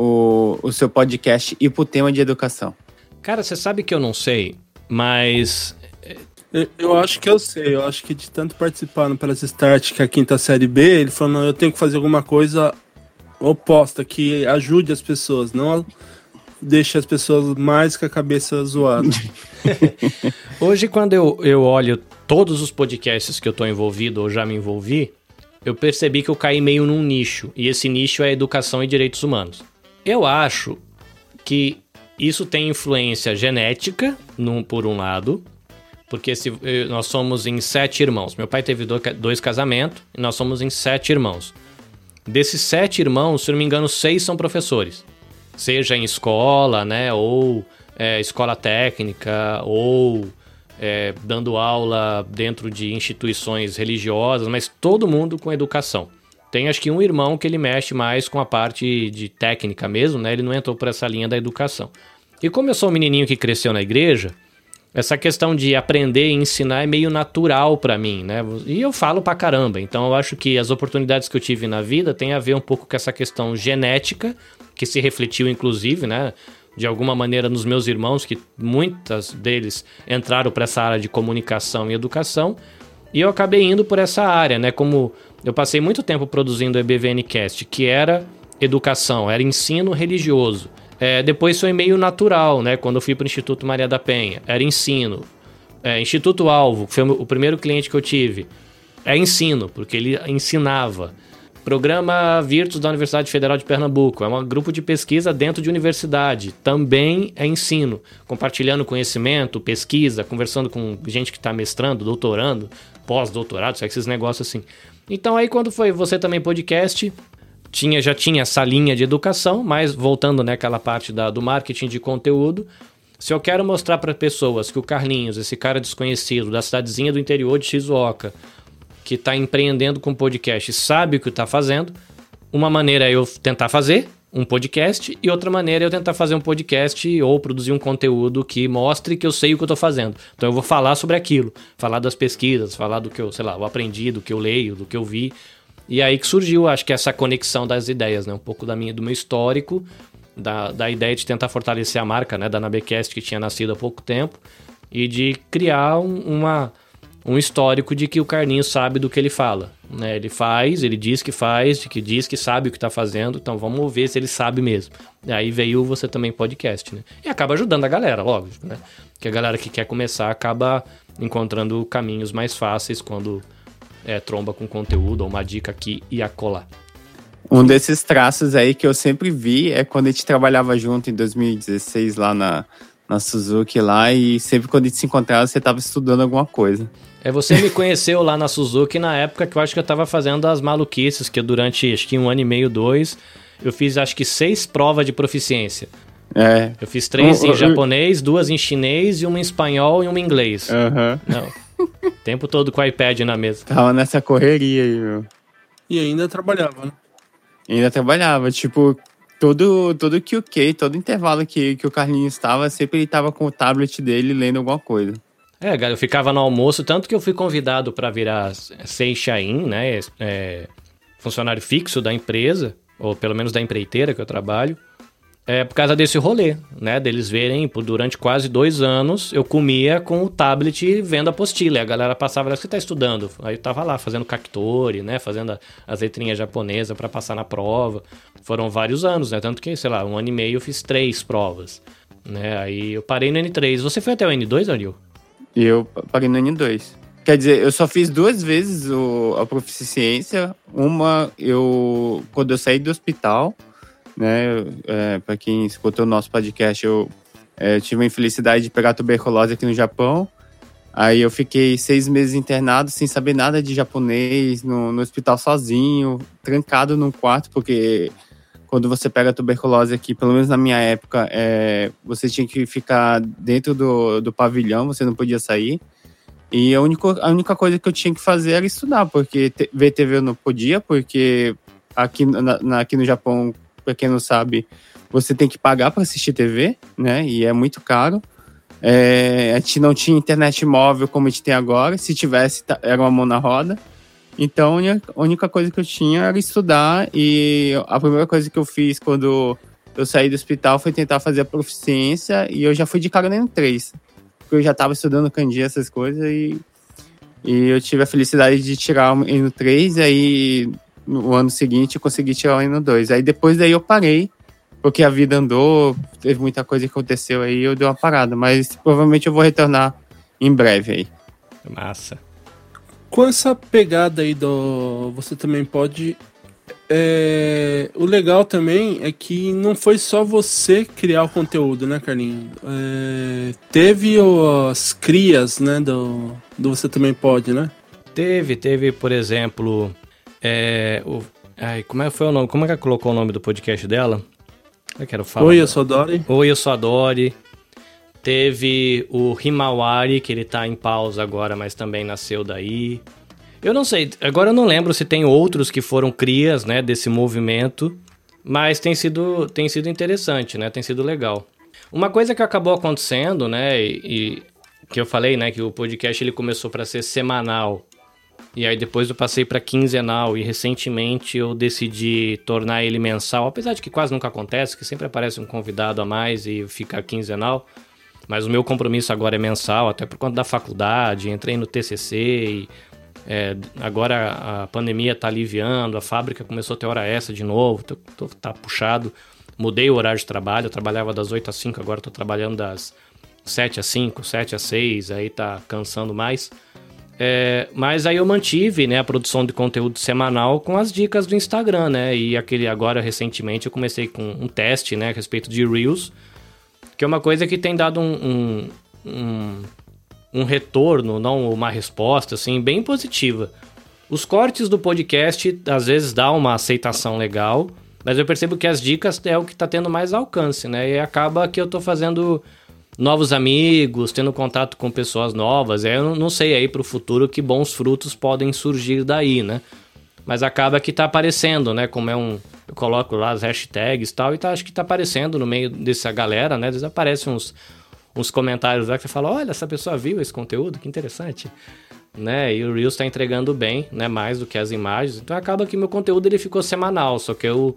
o, o seu podcast ir pro tema de educação? Cara, você sabe que eu não sei, mas Eu, eu acho que eu sei, eu acho que de tanto participar no Press Start que é a quinta série B, ele falou, não, eu tenho que fazer alguma coisa oposta, que ajude as pessoas, não deixe as pessoas mais com a cabeça zoada. Hoje, quando eu, eu olho todos os podcasts que eu tô envolvido ou já me envolvi, eu percebi que eu caí meio num nicho. E esse nicho é educação e direitos humanos. Eu acho que isso tem influência genética, num, por um lado, porque se, eh, nós somos em sete irmãos. Meu pai teve do- dois casamentos e nós somos em sete irmãos. Desses sete irmãos, se não me engano, seis são professores. Seja em escola, né? Ou é, escola técnica, ou é, dando aula dentro de instituições religiosas, mas todo mundo com educação. Tem acho que um irmão que ele mexe mais com a parte de técnica mesmo, né? Ele não entrou por essa linha da educação. E como eu sou um menininho que cresceu na igreja, essa questão de aprender e ensinar é meio natural para mim, né? E eu falo pra caramba. Então eu acho que as oportunidades que eu tive na vida têm a ver um pouco com essa questão genética, que se refletiu inclusive, né? De alguma maneira nos meus irmãos, que muitas deles entraram para essa área de comunicação e educação, e eu acabei indo por essa área, né? Como eu passei muito tempo produzindo o EBVNcast, que era educação, era ensino religioso. É, depois foi meio natural, né? Quando eu fui para o Instituto Maria da Penha, era ensino. É, Instituto Alvo, que foi o primeiro cliente que eu tive, é ensino, porque ele ensinava. Programa Virtus da Universidade Federal de Pernambuco, é um grupo de pesquisa dentro de universidade, também é ensino, compartilhando conhecimento, pesquisa, conversando com gente que está mestrando, doutorando, pós-doutorado, esses negócios assim. Então aí quando foi você também podcast, tinha, já tinha essa linha de educação, mas voltando naquela né, parte da, do marketing de conteúdo, se eu quero mostrar para pessoas que o Carlinhos, esse cara desconhecido da cidadezinha do interior de Shizuoka, que está empreendendo com podcast, sabe o que está fazendo, uma maneira é eu tentar fazer um podcast e outra maneira é eu tentar fazer um podcast ou produzir um conteúdo que mostre que eu sei o que eu estou fazendo. Então eu vou falar sobre aquilo, falar das pesquisas, falar do que eu, sei lá, eu aprendi, do que eu leio, do que eu vi, e aí que surgiu, acho que essa conexão das ideias, né? Um pouco da minha, do meu histórico, da, da ideia de tentar fortalecer a marca, né? Da Nabecast, que tinha nascido há pouco tempo, e de criar um, uma, um histórico de que o Carlinhos sabe do que ele fala. Né? Ele faz, ele diz que faz, que diz que sabe o que está fazendo, então vamos ver se ele sabe mesmo. E aí veio você também podcast, né? E acaba ajudando a galera, lógico, né? Que a galera que quer começar acaba encontrando caminhos mais fáceis quando é, tromba com conteúdo ou uma dica aqui e acolá. Um desses traços aí que eu sempre vi é quando a gente trabalhava junto em 2016 lá na, na Suzuki lá e sempre quando a gente se encontrava você estava estudando alguma coisa. É, você me conheceu lá na Suzuki na época que eu acho que eu estava fazendo as maluquices, que durante acho que um ano e meio, dois, eu fiz acho que seis provas de proficiência. É. Eu fiz três em japonês, duas em chinês e uma em espanhol e uma em inglês. Aham. Uhum. Não. tempo todo com o iPad na mesa. Tava nessa correria aí, meu. E ainda trabalhava, né? ainda trabalhava. Tipo, todo, todo QQ, todo intervalo que, que o Carlinhos estava, sempre ele tava com o tablet dele lendo alguma coisa. É, eu ficava no almoço, tanto que eu fui convidado para virar Seixain, né? É, funcionário fixo da empresa, ou pelo menos da empreiteira que eu trabalho. É por causa desse rolê, né? Deles verem, por durante quase dois anos, eu comia com o tablet vendo apostila. E a galera passava, você tá estudando? Aí eu tava lá fazendo cactori, né? Fazendo as letrinhas japonesas para passar na prova. Foram vários anos, né? Tanto que, sei lá, um ano e meio eu fiz três provas. Né? Aí eu parei no N3. Você foi até o N2, Ariel? Eu parei no N2. Quer dizer, eu só fiz duas vezes o, a proficiência. Uma, eu quando eu saí do hospital, né? É, para quem escutou o nosso podcast, eu é, tive a infelicidade de pegar tuberculose aqui no Japão. Aí eu fiquei seis meses internado sem saber nada de japonês, no, no hospital sozinho, trancado num quarto, porque quando você pega tuberculose aqui, pelo menos na minha época, é, você tinha que ficar dentro do, do pavilhão, você não podia sair. E a única, a única coisa que eu tinha que fazer era estudar, porque ver TV eu não podia, porque aqui, na, aqui no Japão para quem não sabe, você tem que pagar para assistir TV, né? E é muito caro. É, a gente não tinha internet móvel como a gente tem agora. Se tivesse, era uma mão na roda. Então, a única coisa que eu tinha era estudar. E a primeira coisa que eu fiz quando eu saí do hospital foi tentar fazer a proficiência. E eu já fui de cara no N3. Porque eu já estava estudando candia, essas coisas. E, e eu tive a felicidade de tirar o N3. E aí, no ano seguinte eu consegui tirar o Eno 2. Aí depois daí eu parei, porque a vida andou, teve muita coisa que aconteceu aí, eu dei uma parada, mas provavelmente eu vou retornar em breve aí. Massa. Com essa pegada aí do você também pode é, o legal também é que não foi só você criar o conteúdo, né, Carlinhos? É, teve as crias, né, do, do Você Também Pode, né? Teve, teve, por exemplo, é, o, ai, como é foi o nome? Como é que ela colocou o nome do podcast dela? Eu quero falar. Oi, eu sou a Dori. Oi, eu sou a Dori. Teve o Himawari, que ele tá em pausa agora, mas também nasceu daí. Eu não sei, agora eu não lembro se tem outros que foram crias, né, desse movimento, mas tem sido, tem sido interessante, né, tem sido legal. Uma coisa que acabou acontecendo, né, e, e que eu falei, né, que o podcast ele começou para ser semanal e aí depois eu passei para quinzenal e recentemente eu decidi tornar ele mensal, apesar de que quase nunca acontece, que sempre aparece um convidado a mais e fica quinzenal. Mas o meu compromisso agora é mensal, até por conta da faculdade, entrei no TCC e é, agora a pandemia está aliviando, a fábrica começou a ter hora extra de novo, tô, tô, tá puxado. Mudei o horário de trabalho, eu trabalhava das 8 às 5, agora estou trabalhando das 7 às 5, 7 às 6, aí tá cansando mais. É, mas aí eu mantive né, a produção de conteúdo semanal com as dicas do Instagram, né? E aquele agora, recentemente, eu comecei com um teste né, a respeito de Reels, que é uma coisa que tem dado um, um, um, um retorno, não uma resposta, assim, bem positiva. Os cortes do podcast às vezes dá uma aceitação legal, mas eu percebo que as dicas é o que está tendo mais alcance, né? E acaba que eu estou fazendo novos amigos, tendo contato com pessoas novas. Eu não sei aí para o futuro que bons frutos podem surgir daí, né? Mas acaba que tá aparecendo, né? Como é um. Eu coloco lá as hashtags e tal, e tá, acho que tá aparecendo no meio dessa galera, né? Às aparecem uns, uns comentários lá que você fala: olha, essa pessoa viu esse conteúdo, que interessante. Né? E o Reels está entregando bem, né? Mais do que as imagens. Então acaba que meu conteúdo ele ficou semanal, só que eu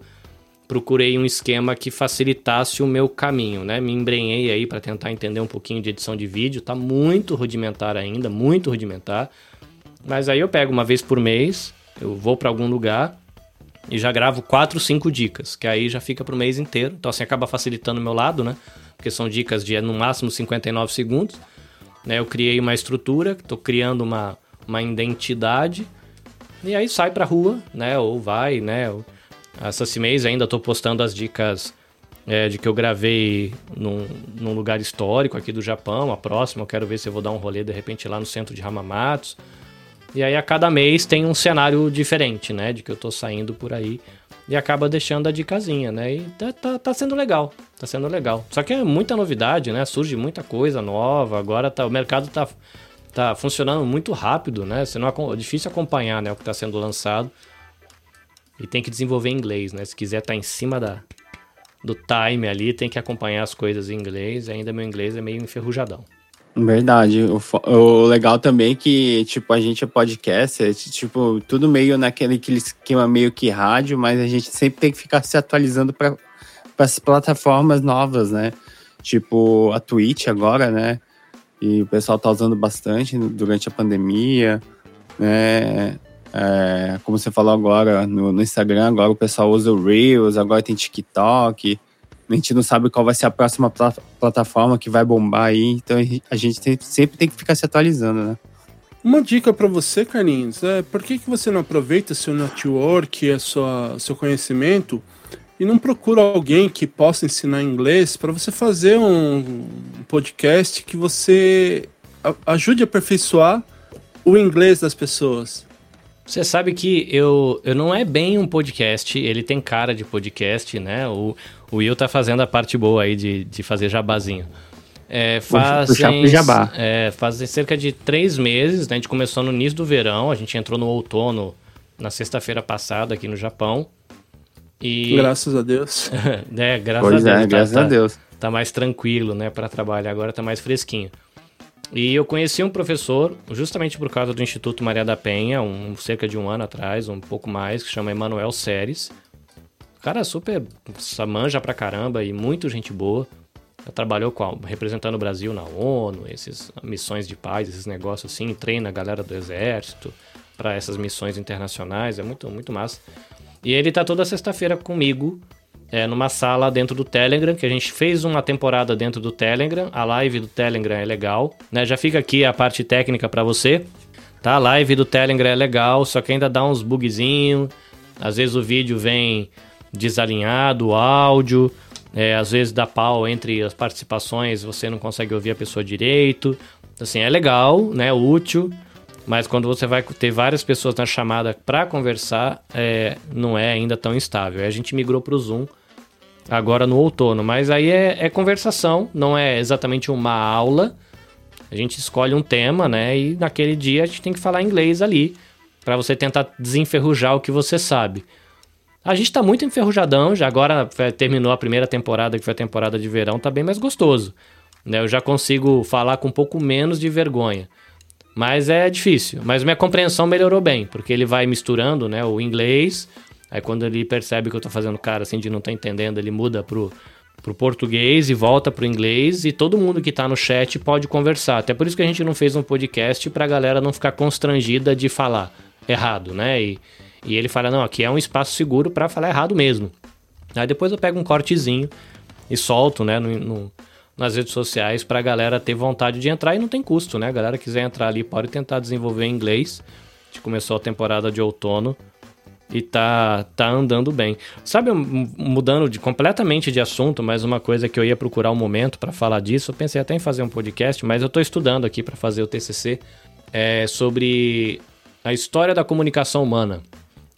procurei um esquema que facilitasse o meu caminho, né? Me embrenhei aí para tentar entender um pouquinho de edição de vídeo, tá muito rudimentar ainda, muito rudimentar. Mas aí eu pego uma vez por mês, eu vou para algum lugar e já gravo quatro, cinco dicas, que aí já fica pro mês inteiro. Então assim acaba facilitando o meu lado, né? Porque são dicas de no máximo 59 segundos. Né? Eu criei uma estrutura, estou criando uma, uma identidade e aí sai pra rua, né? Ou vai, né? Esse mês ainda estou postando as dicas é, de que eu gravei num, num, lugar histórico aqui do Japão. A próxima eu quero ver se eu vou dar um rolê de repente lá no centro de Hamamatsu. E aí a cada mês tem um cenário diferente, né? De que eu estou saindo por aí. E acaba deixando a dicasinha, né? E tá, tá, tá, sendo legal. Tá sendo legal. Só que é muita novidade, né? Surge muita coisa nova. Agora tá, o mercado tá, tá funcionando muito rápido, né? Senão é difícil acompanhar né, o que está sendo lançado. E tem que desenvolver inglês, né? Se quiser estar tá em cima da, do time ali, tem que acompanhar as coisas em inglês. Ainda meu inglês é meio enferrujadão. Verdade. O, o, legal também é que, tipo, a gente é podcast, é, tipo, tudo meio naquele esquema meio que rádio, mas a gente sempre tem que ficar se atualizando para as plataformas novas, né? Tipo, a Twitch agora, né? E o pessoal tá usando bastante durante a pandemia, né? É, como você falou agora no, no, Instagram, agora o pessoal usa o Reels, agora tem TikTok. A gente não sabe qual vai ser a próxima pl plataforma que vai bombar aí, então a gente tem, sempre tem que ficar se atualizando, né? Uma dica para você, Carlinhos, é por que, que você não aproveita seu network, a sua, seu conhecimento e não procura alguém que possa ensinar inglês para você fazer um podcast que você ajude a aperfeiçoar o inglês das pessoas? Você sabe que eu, eu não é bem um podcast, ele tem cara de podcast, né? O, o Will tá fazendo a parte boa aí de, de fazer jabazinho. É, fazem, jabá. É, fazem cerca de três meses, né? A gente começou no início do verão, a gente entrou no outono na sexta-feira passada aqui no Japão. E... Graças a Deus. é, graças pois a Deus. É, tá, graças tá, a Deus. Tá mais tranquilo, né, para trabalhar agora, tá mais fresquinho. E eu conheci um professor, justamente por causa do Instituto Maria da Penha, um, cerca de um ano atrás, um pouco mais, que chama Emanuel Seres. Cara super manja pra caramba e muito gente boa. Trabalhou com, representando o Brasil na ONU, essas missões de paz, esses negócios assim, treina a galera do exército para essas missões internacionais, é muito, muito massa. E ele tá toda sexta-feira comigo é, numa sala dentro do Telegram, que a gente fez uma temporada dentro do Telegram. A live do Telegram é legal, né? Já fica aqui a parte técnica para você. Tá? A live do Telegram é legal, só que ainda dá uns bugzinhos. Às vezes o vídeo vem desalinhado, o áudio. É, às vezes dá pau entre as participações, você não consegue ouvir a pessoa direito. Assim, é legal, né? Útil. Mas quando você vai ter várias pessoas na chamada para conversar, é, não é ainda tão estável. Aí a gente migrou para o Zoom agora no outono. Mas aí é, é conversação, não é exatamente uma aula. A gente escolhe um tema, né? E naquele dia a gente tem que falar inglês ali, para você tentar desenferrujar o que você sabe. A gente tá muito enferrujadão, já agora terminou a primeira temporada, que foi a temporada de verão, tá bem mais gostoso. Né? Eu já consigo falar com um pouco menos de vergonha. Mas é difícil. Mas minha compreensão melhorou bem, porque ele vai misturando né, o inglês. Aí quando ele percebe que eu tô fazendo cara assim de não tá entendendo, ele muda pro, pro português e volta pro inglês. E todo mundo que tá no chat pode conversar. Até por isso que a gente não fez um podcast pra galera não ficar constrangida de falar errado, né? E, e ele fala: não, aqui é um espaço seguro para falar errado mesmo. Aí depois eu pego um cortezinho e solto, né, no, no, nas redes sociais para a galera ter vontade de entrar e não tem custo, né? A galera quiser entrar ali pode tentar desenvolver inglês. A gente começou a temporada de outono e tá, tá andando bem. Sabe, mudando de, completamente de assunto, mas uma coisa que eu ia procurar um momento para falar disso, eu pensei até em fazer um podcast, mas eu estou estudando aqui para fazer o TCC é, sobre a história da comunicação humana.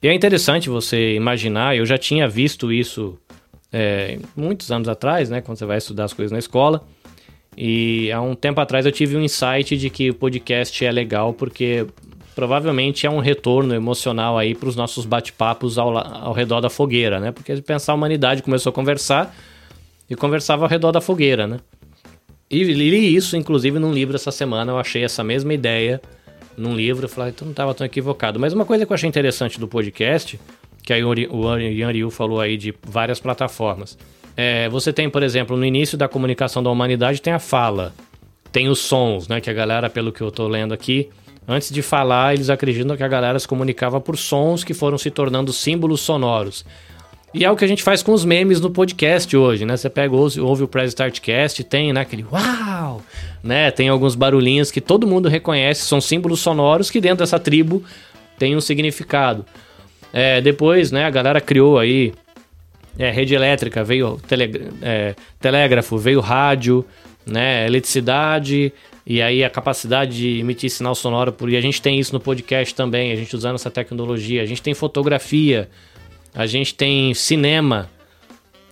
E é interessante você imaginar, eu já tinha visto isso é, muitos anos atrás, né, quando você vai estudar as coisas na escola. E há um tempo atrás eu tive um insight de que o podcast é legal porque provavelmente é um retorno emocional aí para os nossos bate-papos ao, ao redor da fogueira, né? Porque pensar a humanidade começou a conversar e conversava ao redor da fogueira, né? E li isso, inclusive, num livro essa semana. Eu achei essa mesma ideia num livro, eu falei, então não estava tão equivocado. Mas uma coisa que eu achei interessante do podcast, que aí o Yan Ryu falou aí de várias plataformas. É, você tem, por exemplo, no início da comunicação da humanidade tem a fala, tem os sons, né? Que a galera, pelo que eu estou lendo aqui, antes de falar, eles acreditam que a galera se comunicava por sons que foram se tornando símbolos sonoros. E é o que a gente faz com os memes no podcast hoje, né? Você pega, ouve, ouve o Press Startcast, tem, né, aquele uau, né? Tem alguns barulhinhos que todo mundo reconhece, são símbolos sonoros que dentro dessa tribo tem um significado. É, depois, né, a galera criou aí é, rede elétrica, veio tele, é, telégrafo, veio rádio, né, eletricidade, e aí a capacidade de emitir sinal sonoro, por, e a gente tem isso no podcast também, a gente usando essa tecnologia, a gente tem fotografia, a gente tem cinema,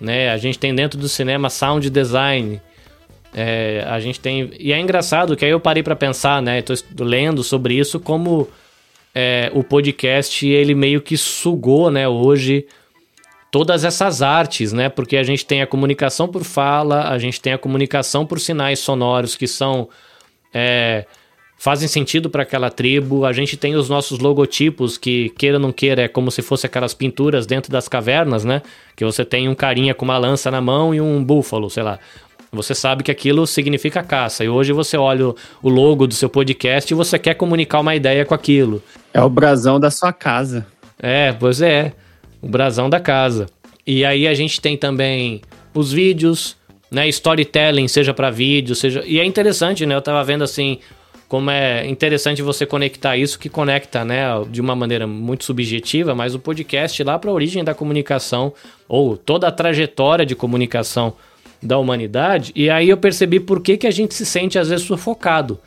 né? A gente tem dentro do cinema sound design. É, a gente tem. E é engraçado que aí eu parei para pensar, né? Tô lendo sobre isso, como é, o podcast ele meio que sugou, né? Hoje todas essas artes, né? Porque a gente tem a comunicação por fala, a gente tem a comunicação por sinais sonoros que são é, fazem sentido para aquela tribo. A gente tem os nossos logotipos, que queira ou não queira, é como se fosse aquelas pinturas dentro das cavernas, né? Que você tem um carinha com uma lança na mão e um búfalo, sei lá. Você sabe que aquilo significa caça. E hoje você olha o logo do seu podcast e você quer comunicar uma ideia com aquilo. É o brasão da sua casa. É, pois é. O brasão da casa. E aí a gente tem também os vídeos, né? Storytelling, seja para vídeo, seja. E é interessante, né? Eu tava vendo assim como é interessante você conectar isso, que conecta, né, de uma maneira muito subjetiva, mas o podcast lá para a origem da comunicação, ou toda a trajetória de comunicação da humanidade, e aí eu percebi por que, que a gente se sente às vezes sufocado,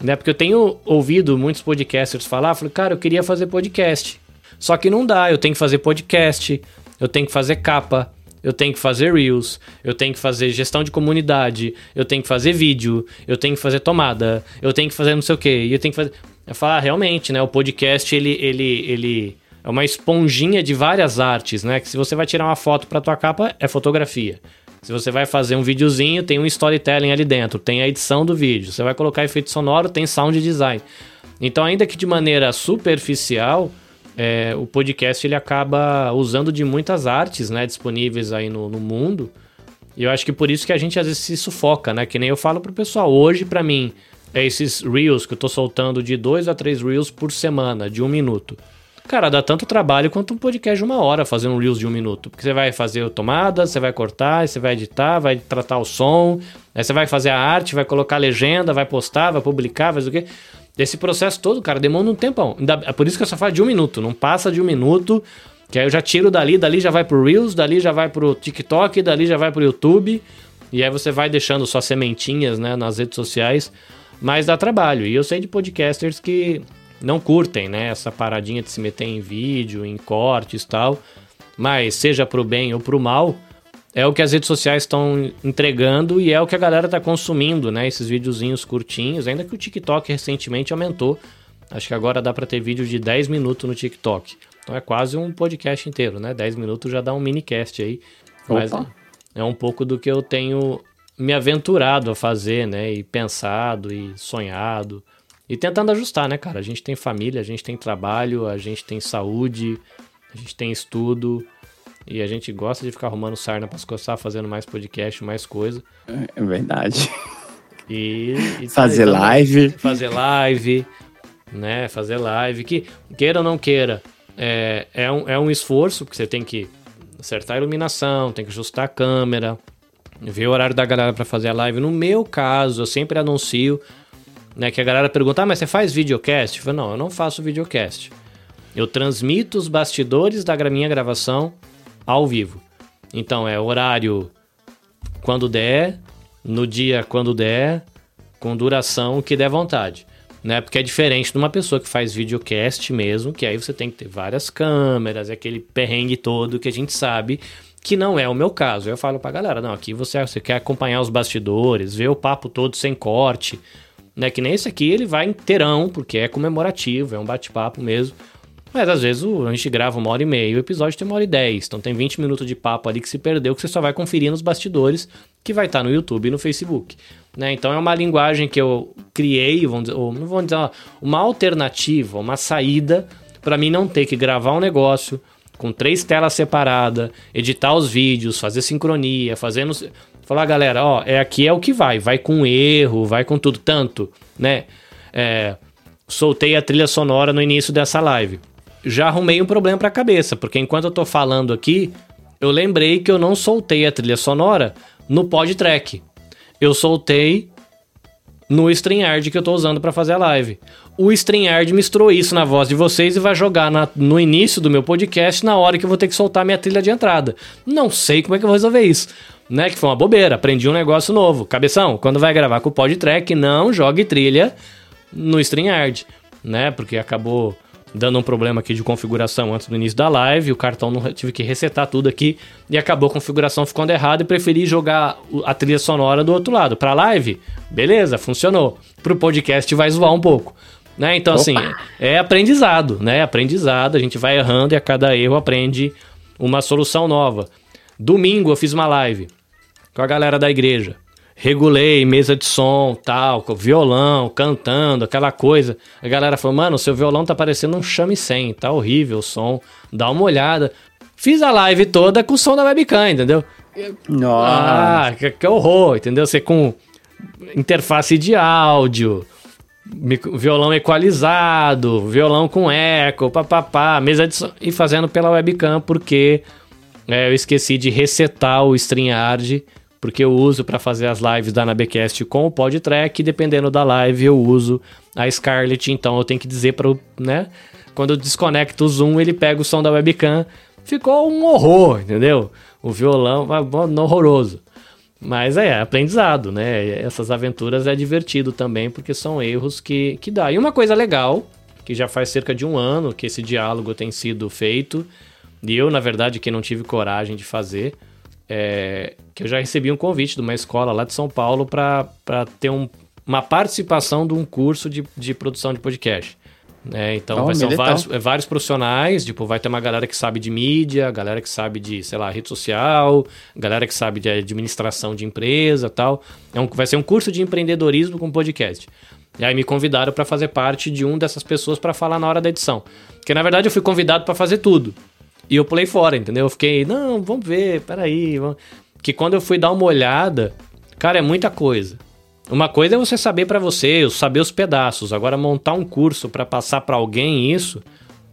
né, porque eu tenho ouvido muitos podcasters falar, falei, cara, eu queria fazer podcast, só que não dá, eu tenho que fazer podcast, eu tenho que fazer capa, eu tenho que fazer Reels, eu tenho que fazer gestão de comunidade, eu tenho que fazer vídeo, eu tenho que fazer tomada, eu tenho que fazer não sei o que, eu tenho que fazer. Eu falo, ah, realmente, né? O podcast, ele, ele, ele é uma esponjinha de várias artes, né? Que se você vai tirar uma foto para tua capa, é fotografia. Se você vai fazer um videozinho, tem um storytelling ali dentro, tem a edição do vídeo. Você vai colocar efeito sonoro, tem sound design. Então, ainda que de maneira superficial, é, o podcast ele acaba usando de muitas artes né, disponíveis aí no, no, mundo. E eu acho que por isso que a gente às vezes se sufoca, né? Que nem eu falo pro pessoal, hoje para mim, é esses Reels que eu tô soltando de dois a três Reels por semana, de um minuto. Cara, dá tanto trabalho quanto um podcast de uma hora fazer um Reels de um minuto. Porque você vai fazer tomada, você vai cortar, você vai editar, vai tratar o som, aí você vai fazer a arte, vai colocar a legenda, vai postar, vai publicar, vai o quê. Esse processo todo, cara, demora um tempão. É por isso que eu só falo de um minuto. Não passa de um minuto. Que aí eu já tiro dali, dali já vai pro Reels, dali já vai pro TikTok, dali já vai pro YouTube. E aí você vai deixando só sementinhas, né, nas redes sociais. Mas dá trabalho. E eu sei de podcasters que não curtem, né, essa paradinha de se meter em vídeo, em cortes e tal. Mas seja pro bem ou pro mal, é o que as redes sociais estão entregando e é o que a galera está consumindo, né? Esses videozinhos curtinhos, ainda que o TikTok recentemente aumentou. Acho que agora dá para ter vídeo de 10 minutos no TikTok. Então é quase um podcast inteiro, né? 10 minutos já dá um minicast aí. Mas Opa. é um pouco do que eu tenho me aventurado a fazer, né? E pensado e sonhado. E tentando ajustar, né, cara? A gente tem família, a gente tem trabalho, a gente tem saúde, a gente tem estudo. E a gente gosta de ficar arrumando sarna pra se coçar, fazendo mais podcast, mais coisa. É verdade. E, e Fazer então, live. Fazer live, né? Fazer live. Que, queira ou não queira, é, é, um, é um esforço, porque você tem que acertar a iluminação, tem que ajustar a câmera, ver o horário da galera para fazer a live. No meu caso, eu sempre anuncio, né? Que a galera pergunta, ah, mas você faz videocast? Eu falo, não, eu não faço videocast. Eu transmito os bastidores da minha gravação ao vivo. Então é horário quando der, no dia quando der, com duração que der vontade. Né? Porque é diferente de uma pessoa que faz videocast mesmo, que aí você tem que ter várias câmeras, é aquele perrengue todo que a gente sabe que não é o meu caso. Eu falo pra galera, não, aqui você, você quer acompanhar os bastidores, ver o papo todo sem corte, né? Que nem esse aqui, ele vai inteirão, porque é comemorativo, é um bate-papo mesmo. Mas às vezes a gente grava uma hora e meia, o episódio tem uma hora e dez. Então tem 20 minutos de papo ali que se perdeu, que você só vai conferir nos bastidores, que vai estar no YouTube e no Facebook. Né? Então é uma linguagem que eu criei, vamos dizer, ou não vamos dizer, uma- uma alternativa, uma saída para mim não ter que gravar um negócio com três telas separadas, editar os vídeos, fazer sincronia, fazendo. Falar, galera, ó, é aqui é o que vai, vai com erro, vai com tudo. Tanto, né? É, soltei a trilha sonora no início dessa live. Já arrumei um problema pra cabeça, porque enquanto eu tô falando aqui, eu lembrei que eu não soltei a trilha sonora no PodTrack. Eu soltei no StreamYard que eu tô usando pra fazer a live. O StreamYard misturou isso na voz de vocês e vai jogar na- no início do meu podcast na hora que eu vou ter que soltar minha trilha de entrada. Não sei como é que eu vou resolver isso. Né? Que foi uma bobeira. Aprendi um negócio novo. Cabeção, quando vai gravar com o PodTrack, não jogue trilha no StreamYard. Né? Porque acabou dando um problema aqui de configuração antes do início da live. O cartão não tive que resetar tudo aqui e acabou a configuração ficando errada e preferi jogar o- a trilha sonora do outro lado. Pra live, beleza, funcionou. Pro podcast vai zoar um pouco. Né? Então, assim, é aprendizado, né? Aprendizado, a gente vai errando e a cada erro aprende uma solução nova. Domingo eu fiz uma live com a galera da igreja. Regulei mesa de som, tal, violão, cantando, aquela coisa. A galera falou, mano, seu violão tá parecendo um chame 100, tá horrível o som, dá uma olhada. Fiz a live toda com o som da webcam, entendeu? Nossa. Ah, que, que horror, entendeu? Você com interface de áudio, violão equalizado, violão com eco, papapá, mesa de som, e fazendo pela webcam, porque é, eu esqueci de resetar o StreamYard, porque eu uso para fazer as lives da Nabecast com o PodTrack, e dependendo da live eu uso a Scarlett, então eu tenho que dizer para né? Quando eu desconecto o Zoom, ele pega o som da webcam. Ficou um horror, entendeu? O violão, horroroso. Mas é, aprendizado, né? Essas aventuras é divertido também, porque são erros que, que dá. E uma coisa legal, que já faz cerca de um ano que esse diálogo tem sido feito, e eu, na verdade, que não tive coragem de fazer, é que eu já recebi um convite de uma escola lá de São Paulo para ter um- uma participação de um curso de, de produção de podcast. É, então Oh, vai ser vários, é, vários profissionais, tipo, vai ter uma galera que sabe de mídia, galera que sabe de, sei lá, rede social, galera que sabe de administração de empresa tal. É um, vai ser um curso de empreendedorismo com podcast. E aí me convidaram para fazer parte de um dessas pessoas para falar na hora da edição. Porque na verdade eu fui convidado para fazer tudo. E eu pulei fora, entendeu? Eu fiquei, não, vamos ver, peraí. Vamos... Que quando eu fui dar uma olhada, cara, é muita coisa. Uma coisa é você saber pra você, saber os pedaços. Agora, montar um curso pra passar pra alguém isso,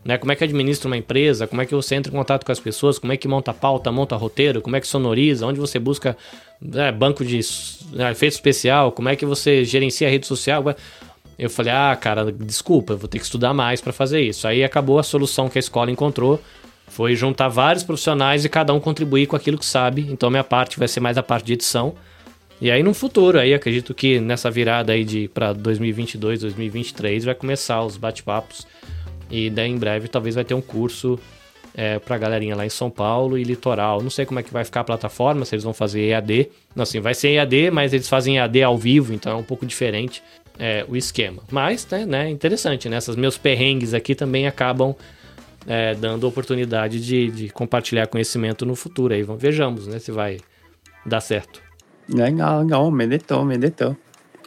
né? Como é que administra uma empresa? Como é que você entra em contato com as pessoas? Como é que monta pauta, monta roteiro? Como é que sonoriza? Onde você busca né, banco de né, efeito especial? Como é que você gerencia a rede social? Eu falei, ah, cara, desculpa, eu vou ter que estudar mais pra fazer isso. Aí acabou a solução que a escola encontrou. Foi juntar vários profissionais e cada um contribuir com aquilo que sabe. Então, minha parte vai ser mais a parte de edição. E aí no futuro, aí acredito que nessa virada aí de para 2022, 2023 vai começar os bate-papos e daí em breve talvez vai ter um curso é, pra galerinha lá em São Paulo e litoral. Não sei como é que vai ficar a plataforma, se eles vão fazer EAD. Não, assim, vai ser EAD, mas eles fazem EAD ao vivo, então é um pouco diferente é, o esquema. Mas, né, né interessante, né? Meus perrengues aqui também acabam é, dando oportunidade de, de, compartilhar conhecimento no futuro. Aí vejamos, né, se vai dar certo. Legal, legal, meditou, meditou.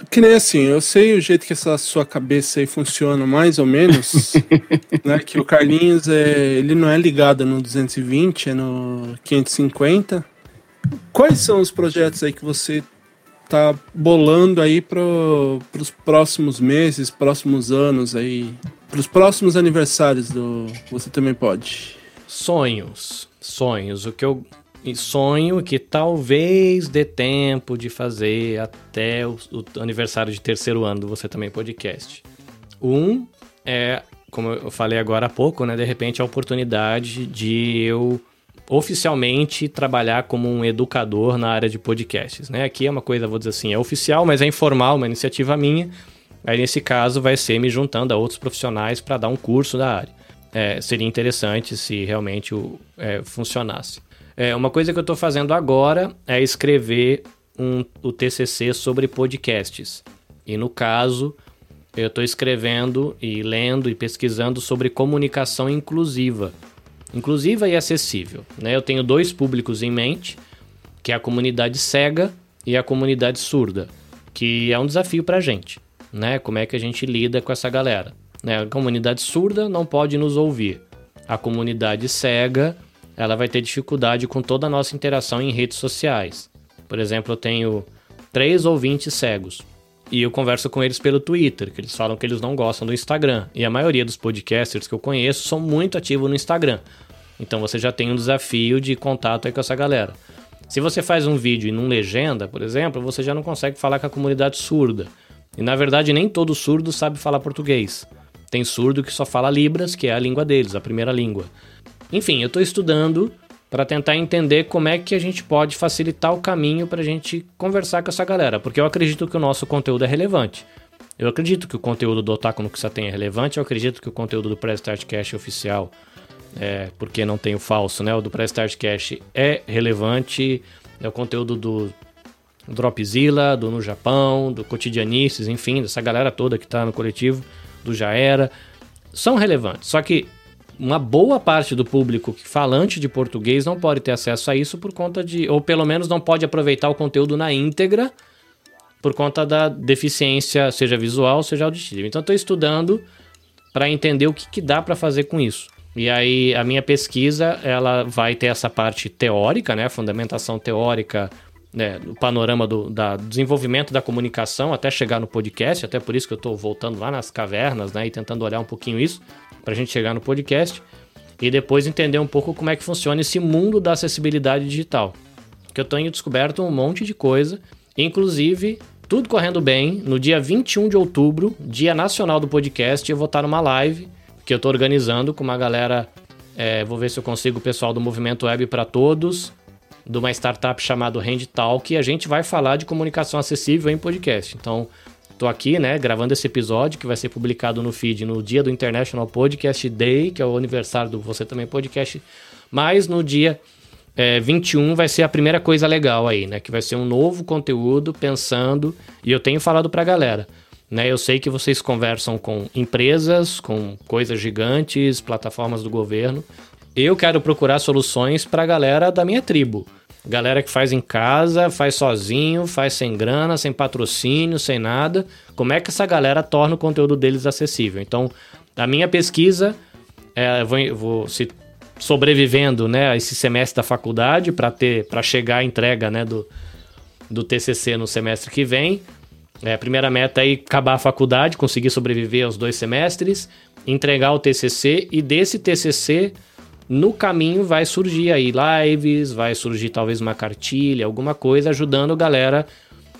Que nem assim, eu sei o jeito que essa sua cabeça aí funciona, mais ou menos, né? Que o Carlinhos, é, ele não é ligado no 220, é no 550. Quais são os projetos aí que você tá bolando aí para os próximos meses, próximos anos aí, para os próximos aniversários do Você Também Pode? Sonhos, sonhos. O que eu sonho que talvez dê tempo de fazer até o, o, aniversário de terceiro ano do Você Também Podcast. Um é, como eu falei agora há pouco, né? De repente a oportunidade de eu oficialmente trabalhar como um educador na área de podcasts, né? Aqui é uma coisa, vou dizer assim, é oficial, mas é informal, uma iniciativa minha. Aí nesse caso vai ser me juntando a outros profissionais para dar um curso da área. É, seria interessante se realmente o, é, funcionasse. É, uma coisa que eu estou fazendo agora é escrever um, o TCC sobre podcasts. E no caso, eu estou escrevendo e lendo e pesquisando sobre comunicação inclusiva. Inclusiva e acessível. Né? Eu tenho dois públicos em mente, que é a comunidade cega e a comunidade surda, que é um desafio para a gente. Né? Como é que a gente lida com essa galera? Né? A comunidade surda não pode nos ouvir. A comunidade cega ela vai ter dificuldade com toda a nossa interação em redes sociais. Por exemplo, eu tenho três ouvintes cegos e eu converso com eles pelo Twitter, que eles falam que eles não gostam do Instagram. E a maioria dos podcasters que eu conheço são muito ativos no Instagram. Então você já tem um desafio de contato aí com essa galera. Se você faz um vídeo e não legenda, por exemplo, você já não consegue falar com a comunidade surda. E na verdade nem todo surdo sabe falar português. Tem surdo que só fala Libras, que é a língua deles, a primeira língua. Enfim, eu estou estudando para tentar entender como é que a gente pode facilitar o caminho para a gente conversar com essa galera, porque eu acredito que o nosso conteúdo é relevante. Eu acredito que o conteúdo do Otaku no Tem é relevante, eu acredito que o conteúdo do Press Start Cash oficial, é, porque não tem o falso, né? O do Press Start Cash é relevante, é o conteúdo do Dropzilla, do No Japão, do Cotidianices, enfim, dessa galera toda que está no coletivo, do Já Era, são relevantes. Só que uma boa parte do público falante de português não pode ter acesso a isso por conta de. ou pelo menos não pode aproveitar o conteúdo na íntegra por conta da deficiência, seja visual, seja auditiva. Então, estou estudando para entender o que, que dá para fazer com isso. E aí, a minha pesquisa ela vai ter essa parte teórica, né, fundamentação teórica, né, o panorama do da desenvolvimento da comunicação até chegar no podcast, até por isso que eu estou voltando lá nas cavernas, né, e tentando olhar um pouquinho isso para a gente chegar no podcast e depois entender um pouco como é que funciona esse mundo da acessibilidade digital. Que eu tenho descoberto um monte de coisa, inclusive tudo correndo bem, no dia 21 de outubro, Dia Nacional do Podcast, eu vou estar numa live que eu estou organizando com uma galera. É, vou ver se eu consigo o pessoal do Movimento Web para Todos, de uma startup chamada Handtalk, e a gente vai falar de comunicação acessível em podcast. Então, Tô aqui, né, gravando esse episódio que vai ser publicado no feed no dia do International Podcast Day, que é o aniversário do Você Também Podcast. Mas no dia é, 21 vai ser a primeira coisa legal aí, né? Que vai ser um novo conteúdo pensando. E eu tenho falado pra galera. Né, eu sei que vocês conversam com empresas, com coisas gigantes, plataformas do governo. Eu quero procurar soluções para a galera da minha tribo. Galera que faz em casa, faz sozinho, faz sem grana, sem patrocínio, sem nada. Como é que essa galera torna o conteúdo deles acessível? Então, a minha pesquisa, é, vou, vou se sobrevivendo, né, esse semestre da faculdade para ter, para chegar à entrega, né, do, do TCC no semestre que vem. É, a primeira meta é acabar a faculdade, conseguir sobreviver aos dois semestres, entregar o TCC e desse TCC no caminho vai surgir aí lives, vai surgir talvez uma cartilha, alguma coisa ajudando a galera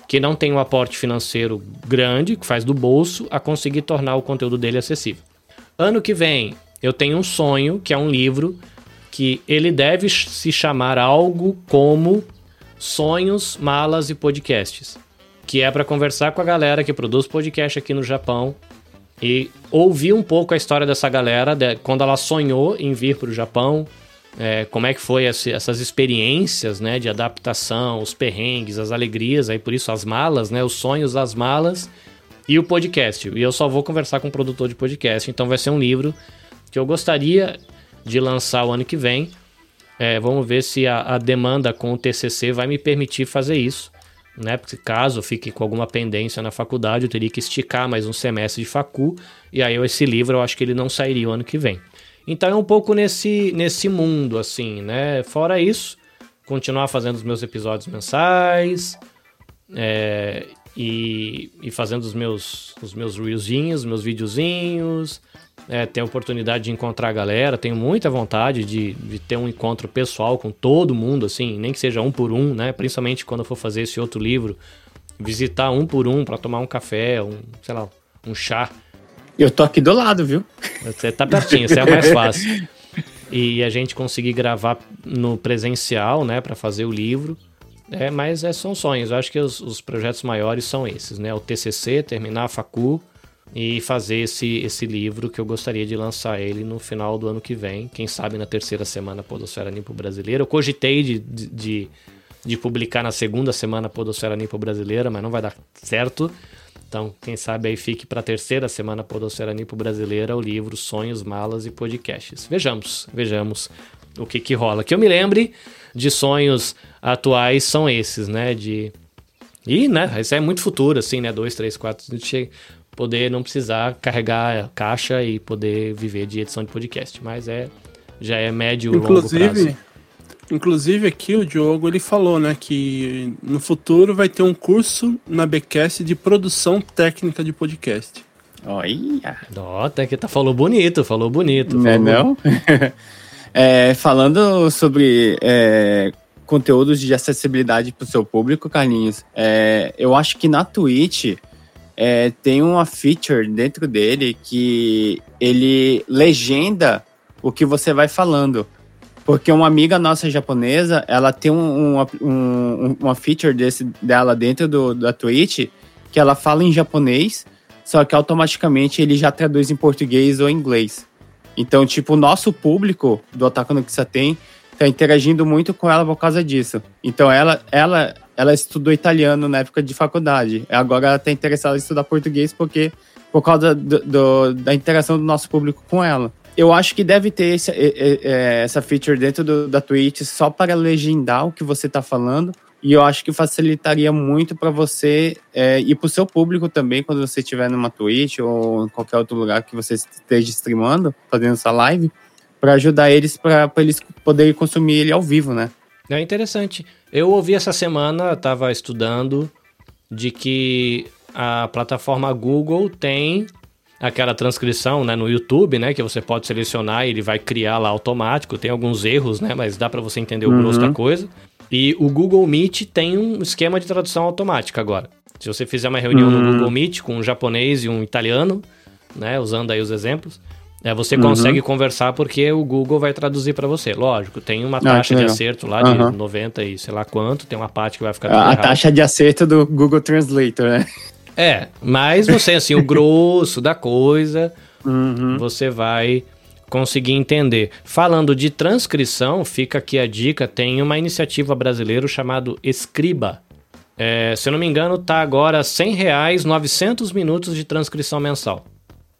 que não tem um aporte financeiro grande, que faz do bolso, a conseguir tornar o conteúdo dele acessível. Ano que vem, eu tenho um sonho, que é um livro que ele deve se chamar algo como Sonhos, Malas e Podcasts, que é para conversar com a galera que produz podcast aqui no Japão e ouvir um pouco a história dessa galera, de, quando ela sonhou em vir para o Japão, é, como é que foi esse, essas experiências, né, de adaptação, os perrengues, as alegrias, aí por isso as malas, né, os sonhos das malas e o podcast. E eu só vou conversar com o produtor de podcast, então vai ser um livro que eu gostaria de lançar o ano que vem. É, vamos ver se a, a, demanda com o TCC vai me permitir fazer isso, né? Porque caso fique com alguma pendência na faculdade, eu teria que esticar mais um semestre de facu, e aí esse livro eu acho que ele não sairia o ano que vem. Então é um pouco nesse, nesse mundo, assim, né? Fora isso, continuar fazendo os meus episódios mensais é, e, e fazendo os meus, os meus reelzinhos, meus videozinhos. É, ter a oportunidade de encontrar a galera, tenho muita vontade de, de ter um encontro pessoal com todo mundo, assim, nem que seja um por um, né? Principalmente quando eu for fazer esse outro livro, visitar um por um para tomar um café, um, sei lá, um chá eu tô aqui do lado, viu? Você tá pertinho, isso é mais fácil. E a gente conseguir gravar no presencial, né, para fazer o livro. É, mas é, são sonhos. Eu acho que os, os, projetos maiores são esses, né? O TCC, terminar a facu e fazer esse, esse livro que eu gostaria de lançar ele no final do ano que vem. Quem sabe na terceira semana Podosfera Nipo Brasileira. Eu cogitei de, de, de, publicar na segunda semana Podosfera Nipo Brasileira, mas não vai dar certo. Então, quem sabe aí fique para a terceira semana Podosfera Nipo Brasileira o livro Sonhos, Malas e Podcasts. Vejamos, vejamos o que que rola. Que eu me lembre de sonhos atuais são esses, né? De e, né? Isso é muito futuro, assim, né? Dois, três, quatro, poder não precisar carregar caixa e poder viver de edição de podcast. Mas é já é médio Inclusive, longo prazo. Inclusive aqui o Diogo ele falou, né, que no futuro vai ter um curso na BCast de produção técnica de podcast. Olha. Até que tá falou bonito, falou bonito. Não é não? é, falando sobre é, conteúdos de acessibilidade para o seu público, Carlinhos, é, eu acho que na Twitch é, tem uma feature dentro dele que ele legenda o que você vai falando. Porque uma amiga nossa japonesa, ela tem um, um, um, uma feature desse, dela dentro do, da Twitch, que ela fala em japonês, só que automaticamente ele já traduz em português ou inglês. Então, tipo, o nosso público do Otaku no Kissa tem tá interagindo muito com ela por causa disso. Então, ela, ela, ela estudou italiano na época de faculdade. Agora ela tá interessada em estudar português porque por causa do, do, da interação do nosso público com ela eu acho que deve ter esse, é, essa feature dentro do, da Twitch só para legendar o que você está falando. E eu acho que facilitaria muito para você é, e para o seu público também, quando você estiver numa Twitch ou em qualquer outro lugar que você esteja streamando, fazendo essa live, para ajudar eles, para eles poderem consumir ele ao vivo, né? É interessante. Eu ouvi essa semana, estava estudando, de que a plataforma Google tem aquela transcrição né, no YouTube, né? Que você pode selecionar e ele vai criar lá automático. Tem alguns erros, né? Mas dá para você entender o uhum. grosso da coisa. E o Google Meet tem um esquema de tradução automática agora. Se você fizer uma reunião uhum. no Google Meet com um japonês e um italiano, né? Usando aí os exemplos, é, você uhum. consegue conversar porque o Google vai traduzir para você. Lógico, tem uma ah, taxa ah, de acerto lá de uhum. 90 e sei lá quanto, tem uma parte que vai ficar. A, a taxa de acerto do Google Translator, né? É, mas você, assim, o grosso da coisa, uhum. você vai conseguir entender. Falando de transcrição, fica aqui a dica: tem uma iniciativa brasileira chamada Escriba. É, se eu não me engano, tá agora 100 reais, 900 minutos de transcrição mensal.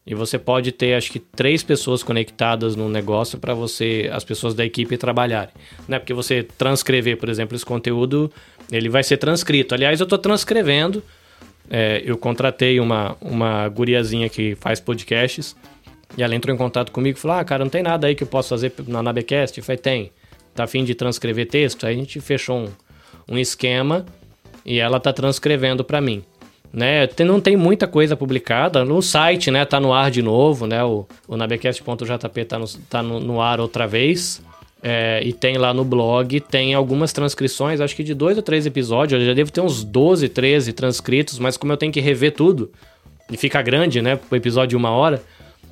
E você pode ter, acho que, três pessoas conectadas no negócio para você, as pessoas da equipe trabalharem. Né? Porque você transcrever, por exemplo, esse conteúdo, ele vai ser transcrito. Aliás, eu estou transcrevendo é, eu contratei uma, uma guriazinha que faz podcasts e ela entrou em contato comigo e falou: Ah, cara, não tem nada aí que eu possa fazer na Nabecast? Eu falei: Tem. Tá afim de transcrever texto? Aí a gente fechou um, um esquema e ela tá transcrevendo para mim. Né, não tem muita coisa publicada no site, né? Tá no ar de novo, né? O, o nabecast.jp tá, no, tá no, no ar outra vez. É, e tem lá no blog, tem algumas transcrições, acho que de dois ou três episódios. Eu já devo ter uns 12, 13 transcritos, mas como eu tenho que rever tudo, e fica grande, né? O episódio de uma hora,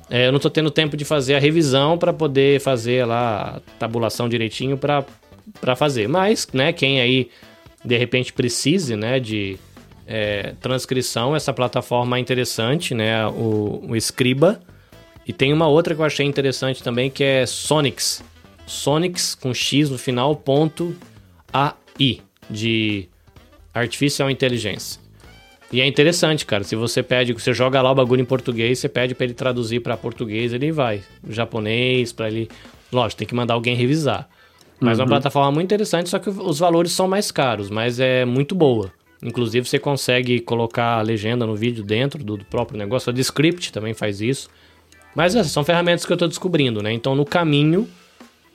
é, eu não tô tendo tempo de fazer a revisão para poder fazer lá a tabulação direitinho para fazer. Mas, né, quem aí de repente precise, né, de, é, transcrição, essa plataforma é interessante, né? O, o Scriba. E tem uma outra que eu achei interessante também, que é Sonics. Sonics com X no final, ponto AI, de Artificial Intelligence. E é interessante, cara. Se você pede, você joga lá o bagulho em português, você pede para ele traduzir para português, ele vai. Japonês, para ele. Lógico, tem que mandar alguém revisar. Mas é uma Uhum. plataforma muito interessante, só que os valores são mais caros, mas é muito boa. Inclusive, você consegue colocar a legenda no vídeo dentro do, do próprio negócio. A Descript também faz isso. Mas essas são ferramentas que eu estou descobrindo, né? Então, no caminho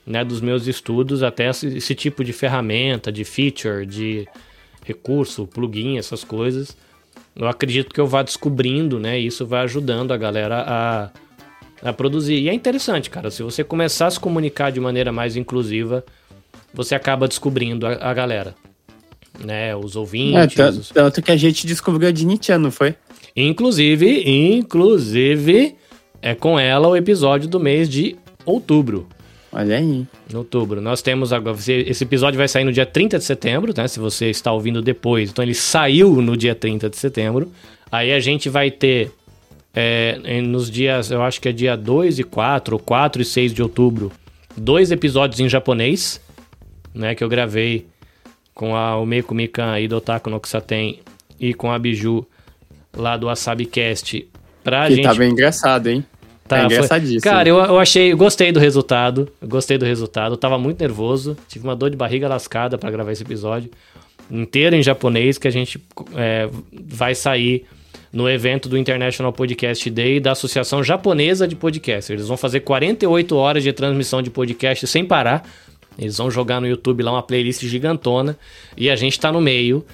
né, dos meus estudos, até esse, esse tipo de ferramenta, de feature, de recurso, plugin, essas coisas, eu acredito que eu vá descobrindo, né? E isso vai ajudando a galera a, a produzir. E é interessante, cara. Se você começar a se comunicar de maneira mais inclusiva, você acaba descobrindo a, a galera. Né? Os É, ouvintes. tanto, os- tanto que a gente descobriu a Dinitia, não foi? Inclusive, inclusive, é com ela o episódio do mês de outubro. Olha aí. Em outubro. Nós temos agora. Esse episódio vai sair no dia 30 de setembro, né? Se você está ouvindo depois. Então ele saiu no dia 30 de setembro. Aí a gente vai ter. é, nos dias. Eu acho que é dia 2 e 4, ou 4 e 6 de outubro. Dois episódios em japonês. Né? Que eu gravei com a Umeko Mikan e do Otaku no Kusaten e com a Biju lá do AsabiCast. Pra Que gente tá bem engraçado, hein? Tá, foi- engraçadíssimo. Cara, eu, eu achei, eu gostei do resultado. Gostei do resultado. Eu tava muito nervoso. Tive uma dor de barriga lascada pra gravar esse episódio. Inteiro em japonês, que a gente é, vai sair no evento do International Podcast Day da Associação Japonesa de Podcast. Eles vão fazer 48 horas de transmissão de podcast sem parar. Eles vão jogar no YouTube lá uma playlist gigantona. E a gente tá no meio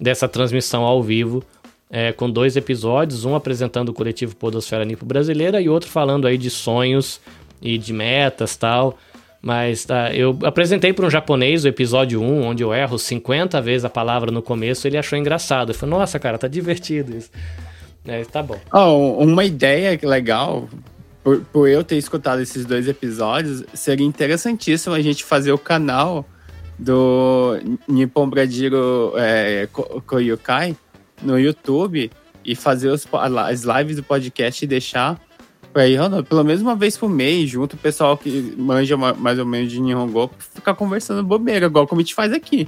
dessa transmissão ao vivo é, com dois episódios, um apresentando o coletivo Podosfera Nipo Brasileira e outro falando aí de sonhos e de metas tal. Mas tá, eu apresentei para um japonês o episódio 1, onde eu erro 50 vezes a palavra no começo, ele achou engraçado. Eu falei, nossa, cara, tá divertido isso. É, tá bom. Ó, uma ideia legal, por, por eu ter escutado esses dois episódios, seria interessantíssimo a gente fazer o canal do Nippon Bradiro é, Ko- Koyokai no YouTube e fazer os as lives do podcast e deixar pra ir, pelo menos uma vez por mês, junto o pessoal que manja ma- mais ou menos de Nihongo, ficar conversando bobeira, igual como a gente faz aqui.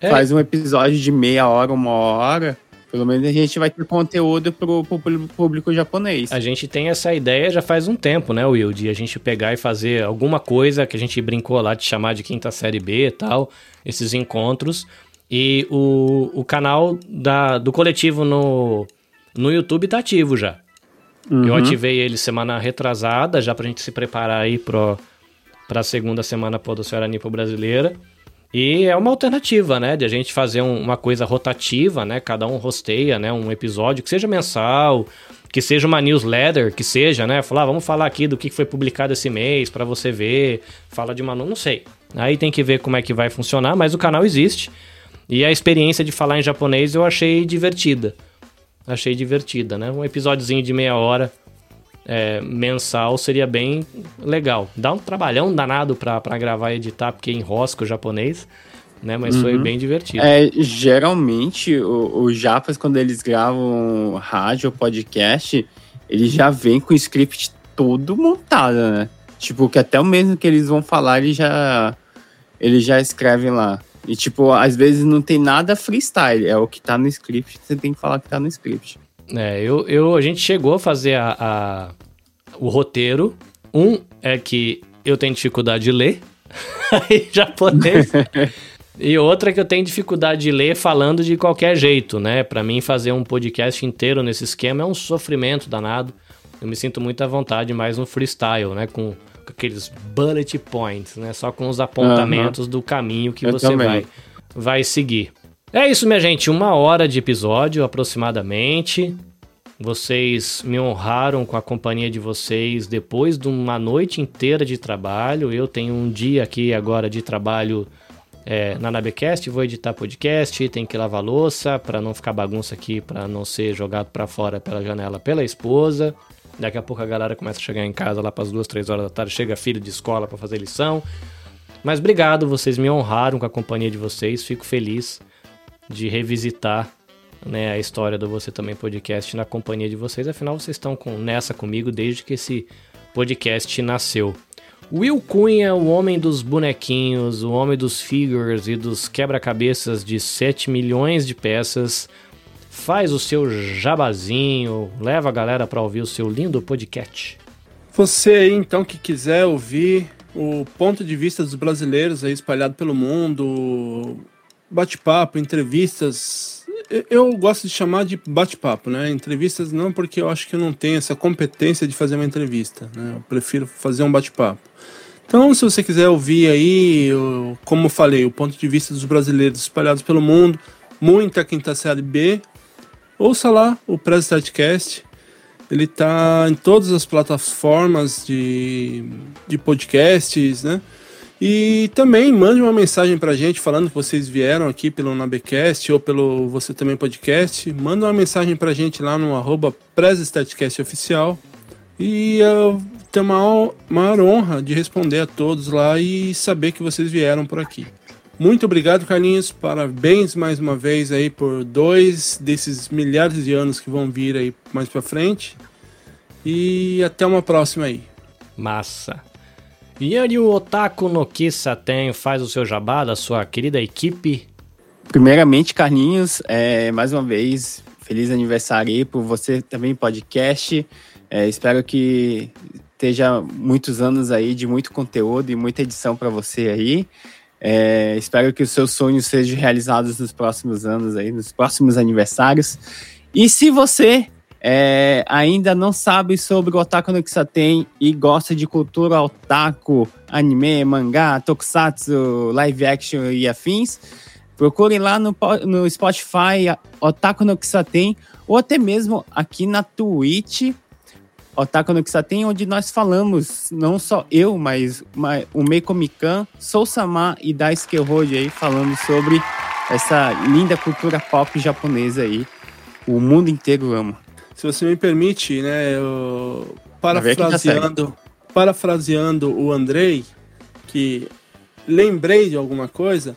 É. Faz um episódio de meia hora, uma hora. Pelo menos a gente vai ter conteúdo pro, pro público- japonês. A gente tem essa ideia já faz um tempo, né, Will? De a gente pegar e fazer alguma coisa que a gente brincou lá de chamar de quinta série B e tal, esses encontros. E o, o canal da, do coletivo no, no YouTube tá ativo já. Eu ativei ele semana retrasada, já pra gente se preparar aí pro, pra segunda semana Podosfera Nipo Brasileira. E é uma alternativa, né? De a gente fazer um- uma coisa rotativa, né? Cada um rosteia, né? Um episódio que seja mensal, que seja uma newsletter, que seja, né? Falar, ah, vamos falar aqui do que foi publicado esse mês pra você ver. Fala de uma... Não sei. Aí tem que ver como é que vai funcionar, mas o canal existe. E a experiência de falar em japonês eu achei divertida. Achei divertida, né? Um episódiozinho de meia hora é, mensal seria bem legal. Dá um trabalhão danado pra gravar e editar, porque enrosca o japonês, né? Mas foi bem divertido. É, geralmente, os japas, quando eles gravam rádio ou podcast, eles já vêm com o script todo montado, né? Tipo, que até o mesmo que eles vão falar, eles já, eles já escrevem lá. E, tipo, às vezes não tem nada freestyle, é o que tá no script, você tem que falar que tá no script. É, eu, eu, a gente chegou a fazer a, a- o roteiro. Um é que eu tenho dificuldade de ler em japonês. e outra é que eu tenho dificuldade de ler falando de qualquer jeito, né? Pra mim, fazer um podcast inteiro nesse esquema é um sofrimento danado. Eu me sinto muito à vontade mais no freestyle, né? Com, com aqueles bullet points, né? Só com os apontamentos do caminho que Eu você também. vai, vai seguir. É isso, minha gente. Uma hora de episódio aproximadamente. Vocês me honraram com a companhia de vocês depois de uma noite inteira de trabalho. Eu tenho um dia aqui agora de trabalho é, na Nabecast, vou editar podcast, tem que lavar louça para não ficar bagunça aqui, para não ser jogado para fora pela janela pela esposa. Daqui a pouco a galera começa a chegar em casa lá para as duas, três horas da tarde, chega filho de escola para fazer lição. Mas obrigado, vocês me honraram com a companhia de vocês, fico feliz de revisitar né, a história do Você Também Podcast na companhia de vocês. Afinal, vocês estão com, nessa comigo desde que esse podcast nasceu. Will Cunha, o homem dos bonequinhos, o homem dos figures e dos quebra-cabeças de 7 milhões de peças, faz o seu jabazinho, leva a galera para ouvir o seu lindo podcast. Você aí, então, que quiser ouvir o ponto de vista dos brasileiros aí espalhado pelo mundo, bate-papo, entrevistas. Eu gosto de chamar de bate-papo, né? Entrevistas não porque eu acho que eu não tenho essa competência de fazer uma entrevista, né? Eu prefiro fazer um bate-papo. Então, se você quiser ouvir aí, como eu falei, o ponto de vista dos brasileiros espalhados pelo mundo, muita quinta série B, ouça lá o Press Startcast. Ele está em todas as plataformas de, de podcasts, né? E também mande uma mensagem pra gente falando que vocês vieram aqui pelo Nabecast ou pelo Você Também Podcast. Manda uma mensagem pra gente lá no arroba Oficial. E eu tenho uma maior honra de responder a todos lá e saber que vocês vieram por aqui. Muito obrigado, Carlinhos. Parabéns mais uma vez aí por dois desses milhares de anos que vão vir aí mais pra frente. E até uma próxima aí. Massa. O Otaku no Kisaten faz o seu jabá da sua querida equipe? Primeiramente, Carlinhos, é, mais uma vez, feliz aniversário aí por você também, podcast. É, espero que esteja muitos anos aí de muito conteúdo e muita edição para você aí. É, espero que os seus sonhos sejam realizados nos próximos anos aí, nos próximos aniversários. E se você é, ainda não sabe sobre o Otaku no Kisaten e gosta de cultura otaku, anime, mangá, tokusatsu, live action e afins, procure lá no, no Spotify Otaku no Kisaten ou até mesmo aqui na Twitch Otaku no Kisaten, onde nós falamos, não só eu, mas, mas o Meiko Mikan, Sousama e Daisuke Roji aí, falando sobre essa linda cultura pop japonesa aí. O mundo inteiro ama se você me permite, né, parafraseando, parafraseando o Andrei, que lembrei de alguma coisa,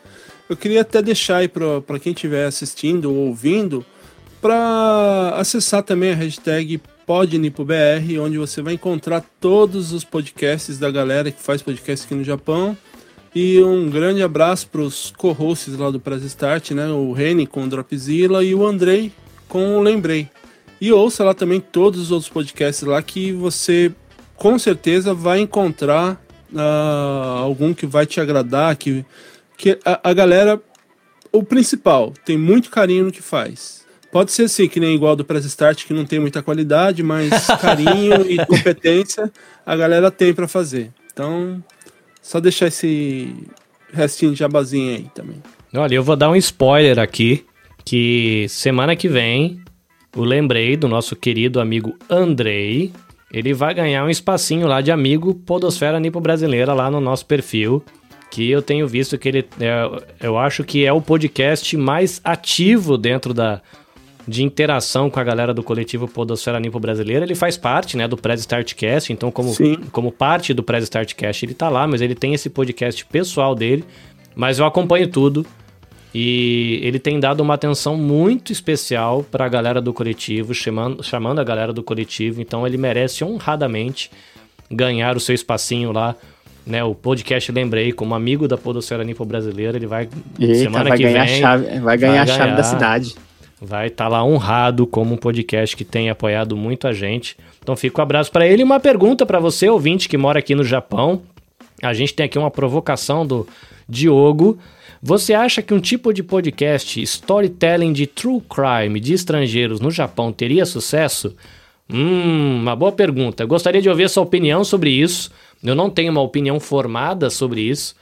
eu queria até deixar aí para quem estiver assistindo ou ouvindo, para acessar também a hashtag PodNipoBR, onde você vai encontrar todos os podcasts da galera que faz podcast aqui no Japão. E um grande abraço para os co-hosts lá do Press Start, né? O Reni com o Dropzilla e o Andrei com o Lembrei. E ouça lá também todos os outros podcasts lá que você com certeza vai encontrar uh, algum que vai te agradar, que, que a, a, galera, o principal, tem muito carinho no que faz. Pode ser assim, que nem igual do Press Start, que não tem muita qualidade, mas carinho e competência a galera tem para fazer. Então, só deixar esse restinho de jabazinho aí também. Olha, eu vou dar um spoiler aqui, que semana que vem o lembrei do nosso querido amigo Andrei. Ele vai ganhar um espacinho lá de amigo Podosfera Nipo Brasileira lá no nosso perfil. Que eu tenho visto que ele. É, eu acho que é o podcast mais ativo dentro da, de interação com a galera do coletivo Podosfera Nipo Brasileira. Ele faz parte, né, do Press Startcast, então como, como parte do Press Startcast ele tá lá, mas ele tem esse podcast pessoal dele. Mas eu acompanho tudo. E ele tem dado uma atenção muito especial para a galera do coletivo, chamando, chamando a galera do coletivo. Então ele merece honradamente ganhar o seu espacinho lá. Né, o podcast lembrei como amigo da Podocera Nipo Brasileira, ele vai Eita, semana vai que ganhar vem chave, vai ganhar vai a chave da cidade. Vai estar tá lá honrado como um podcast que tem apoiado muito a gente. Então fica um abraço para ele e uma pergunta para você ouvinte que mora aqui no Japão. A gente tem aqui uma provocação do Diogo. Você acha que um tipo de podcast storytelling de true crime de estrangeiros no Japão teria sucesso? Hum, uma boa pergunta. Gostaria de ouvir sua opinião sobre isso. Eu não tenho uma opinião formada sobre isso.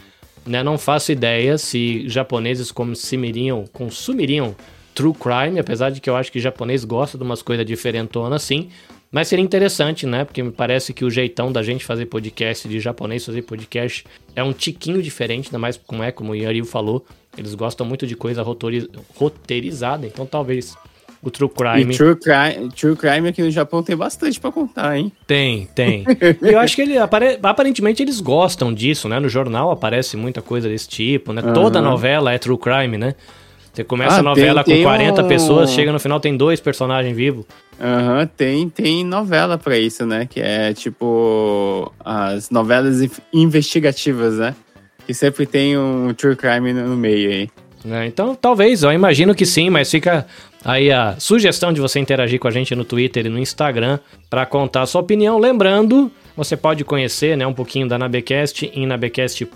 Né? Não faço ideia se japoneses consumiriam, consumiriam true crime, apesar de que eu acho que japonês gosta de umas coisas diferentonas assim. Mas seria interessante, né? Porque me parece que o jeitão da gente fazer podcast, de japonês fazer podcast, é um tiquinho diferente, ainda mais como é, como o Yariu falou. Eles gostam muito de coisa roteirizada, então talvez o True Crime. E True Crime, True Crime aqui no Japão tem bastante para contar, hein? Tem, tem. e eu acho que ele, aparentemente eles gostam disso, né? No jornal aparece muita coisa desse tipo, né? Uhum. Toda novela é True Crime, né? Você começa Ah, a novela tem- com tem 40 um- pessoas, chega no final tem dois personagens vivos. Aham, tem, tem novela pra isso, né? Que é tipo as novelas in- investigativas, né? Que sempre tem um true crime no meio aí. né? Então, talvez, eu imagino que sim, mas fica aí a sugestão de você interagir com a gente no Twitter e no Instagram para contar a sua opinião. Lembrando, você pode conhecer né, um pouquinho da Nabecast em nabecast.jp,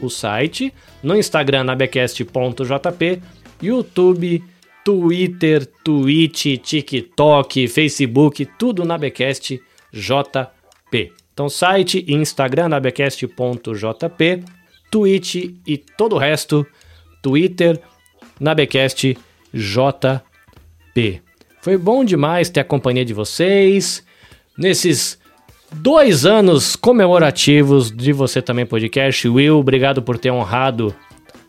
o site, no Instagram nabecast.jp, YouTube, Twitter, Twitch, TikTok, Facebook, tudo Nabecast JP. Então, site Instagram nabecast.jp, Twitch e todo o resto, Twitter, Nabecast JP. Foi bom demais ter a companhia de vocês nesses dois anos comemorativos de você também podcast. Will, obrigado por ter honrado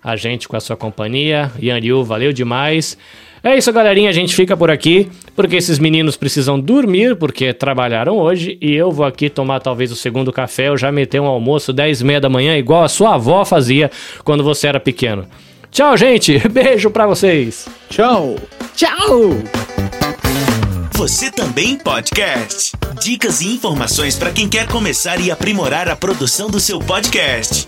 a gente com a sua companhia. Ian Liu, valeu demais. É isso, galerinha. A gente fica por aqui porque esses meninos precisam dormir porque trabalharam hoje e eu vou aqui tomar talvez o segundo café. Eu já meti um almoço 10 e meia da manhã, igual a sua avó fazia quando você era pequeno. Tchau, gente. Beijo pra vocês. Tchau! Tchau! Você também podcast. Dicas e informações para quem quer começar e aprimorar a produção do seu podcast.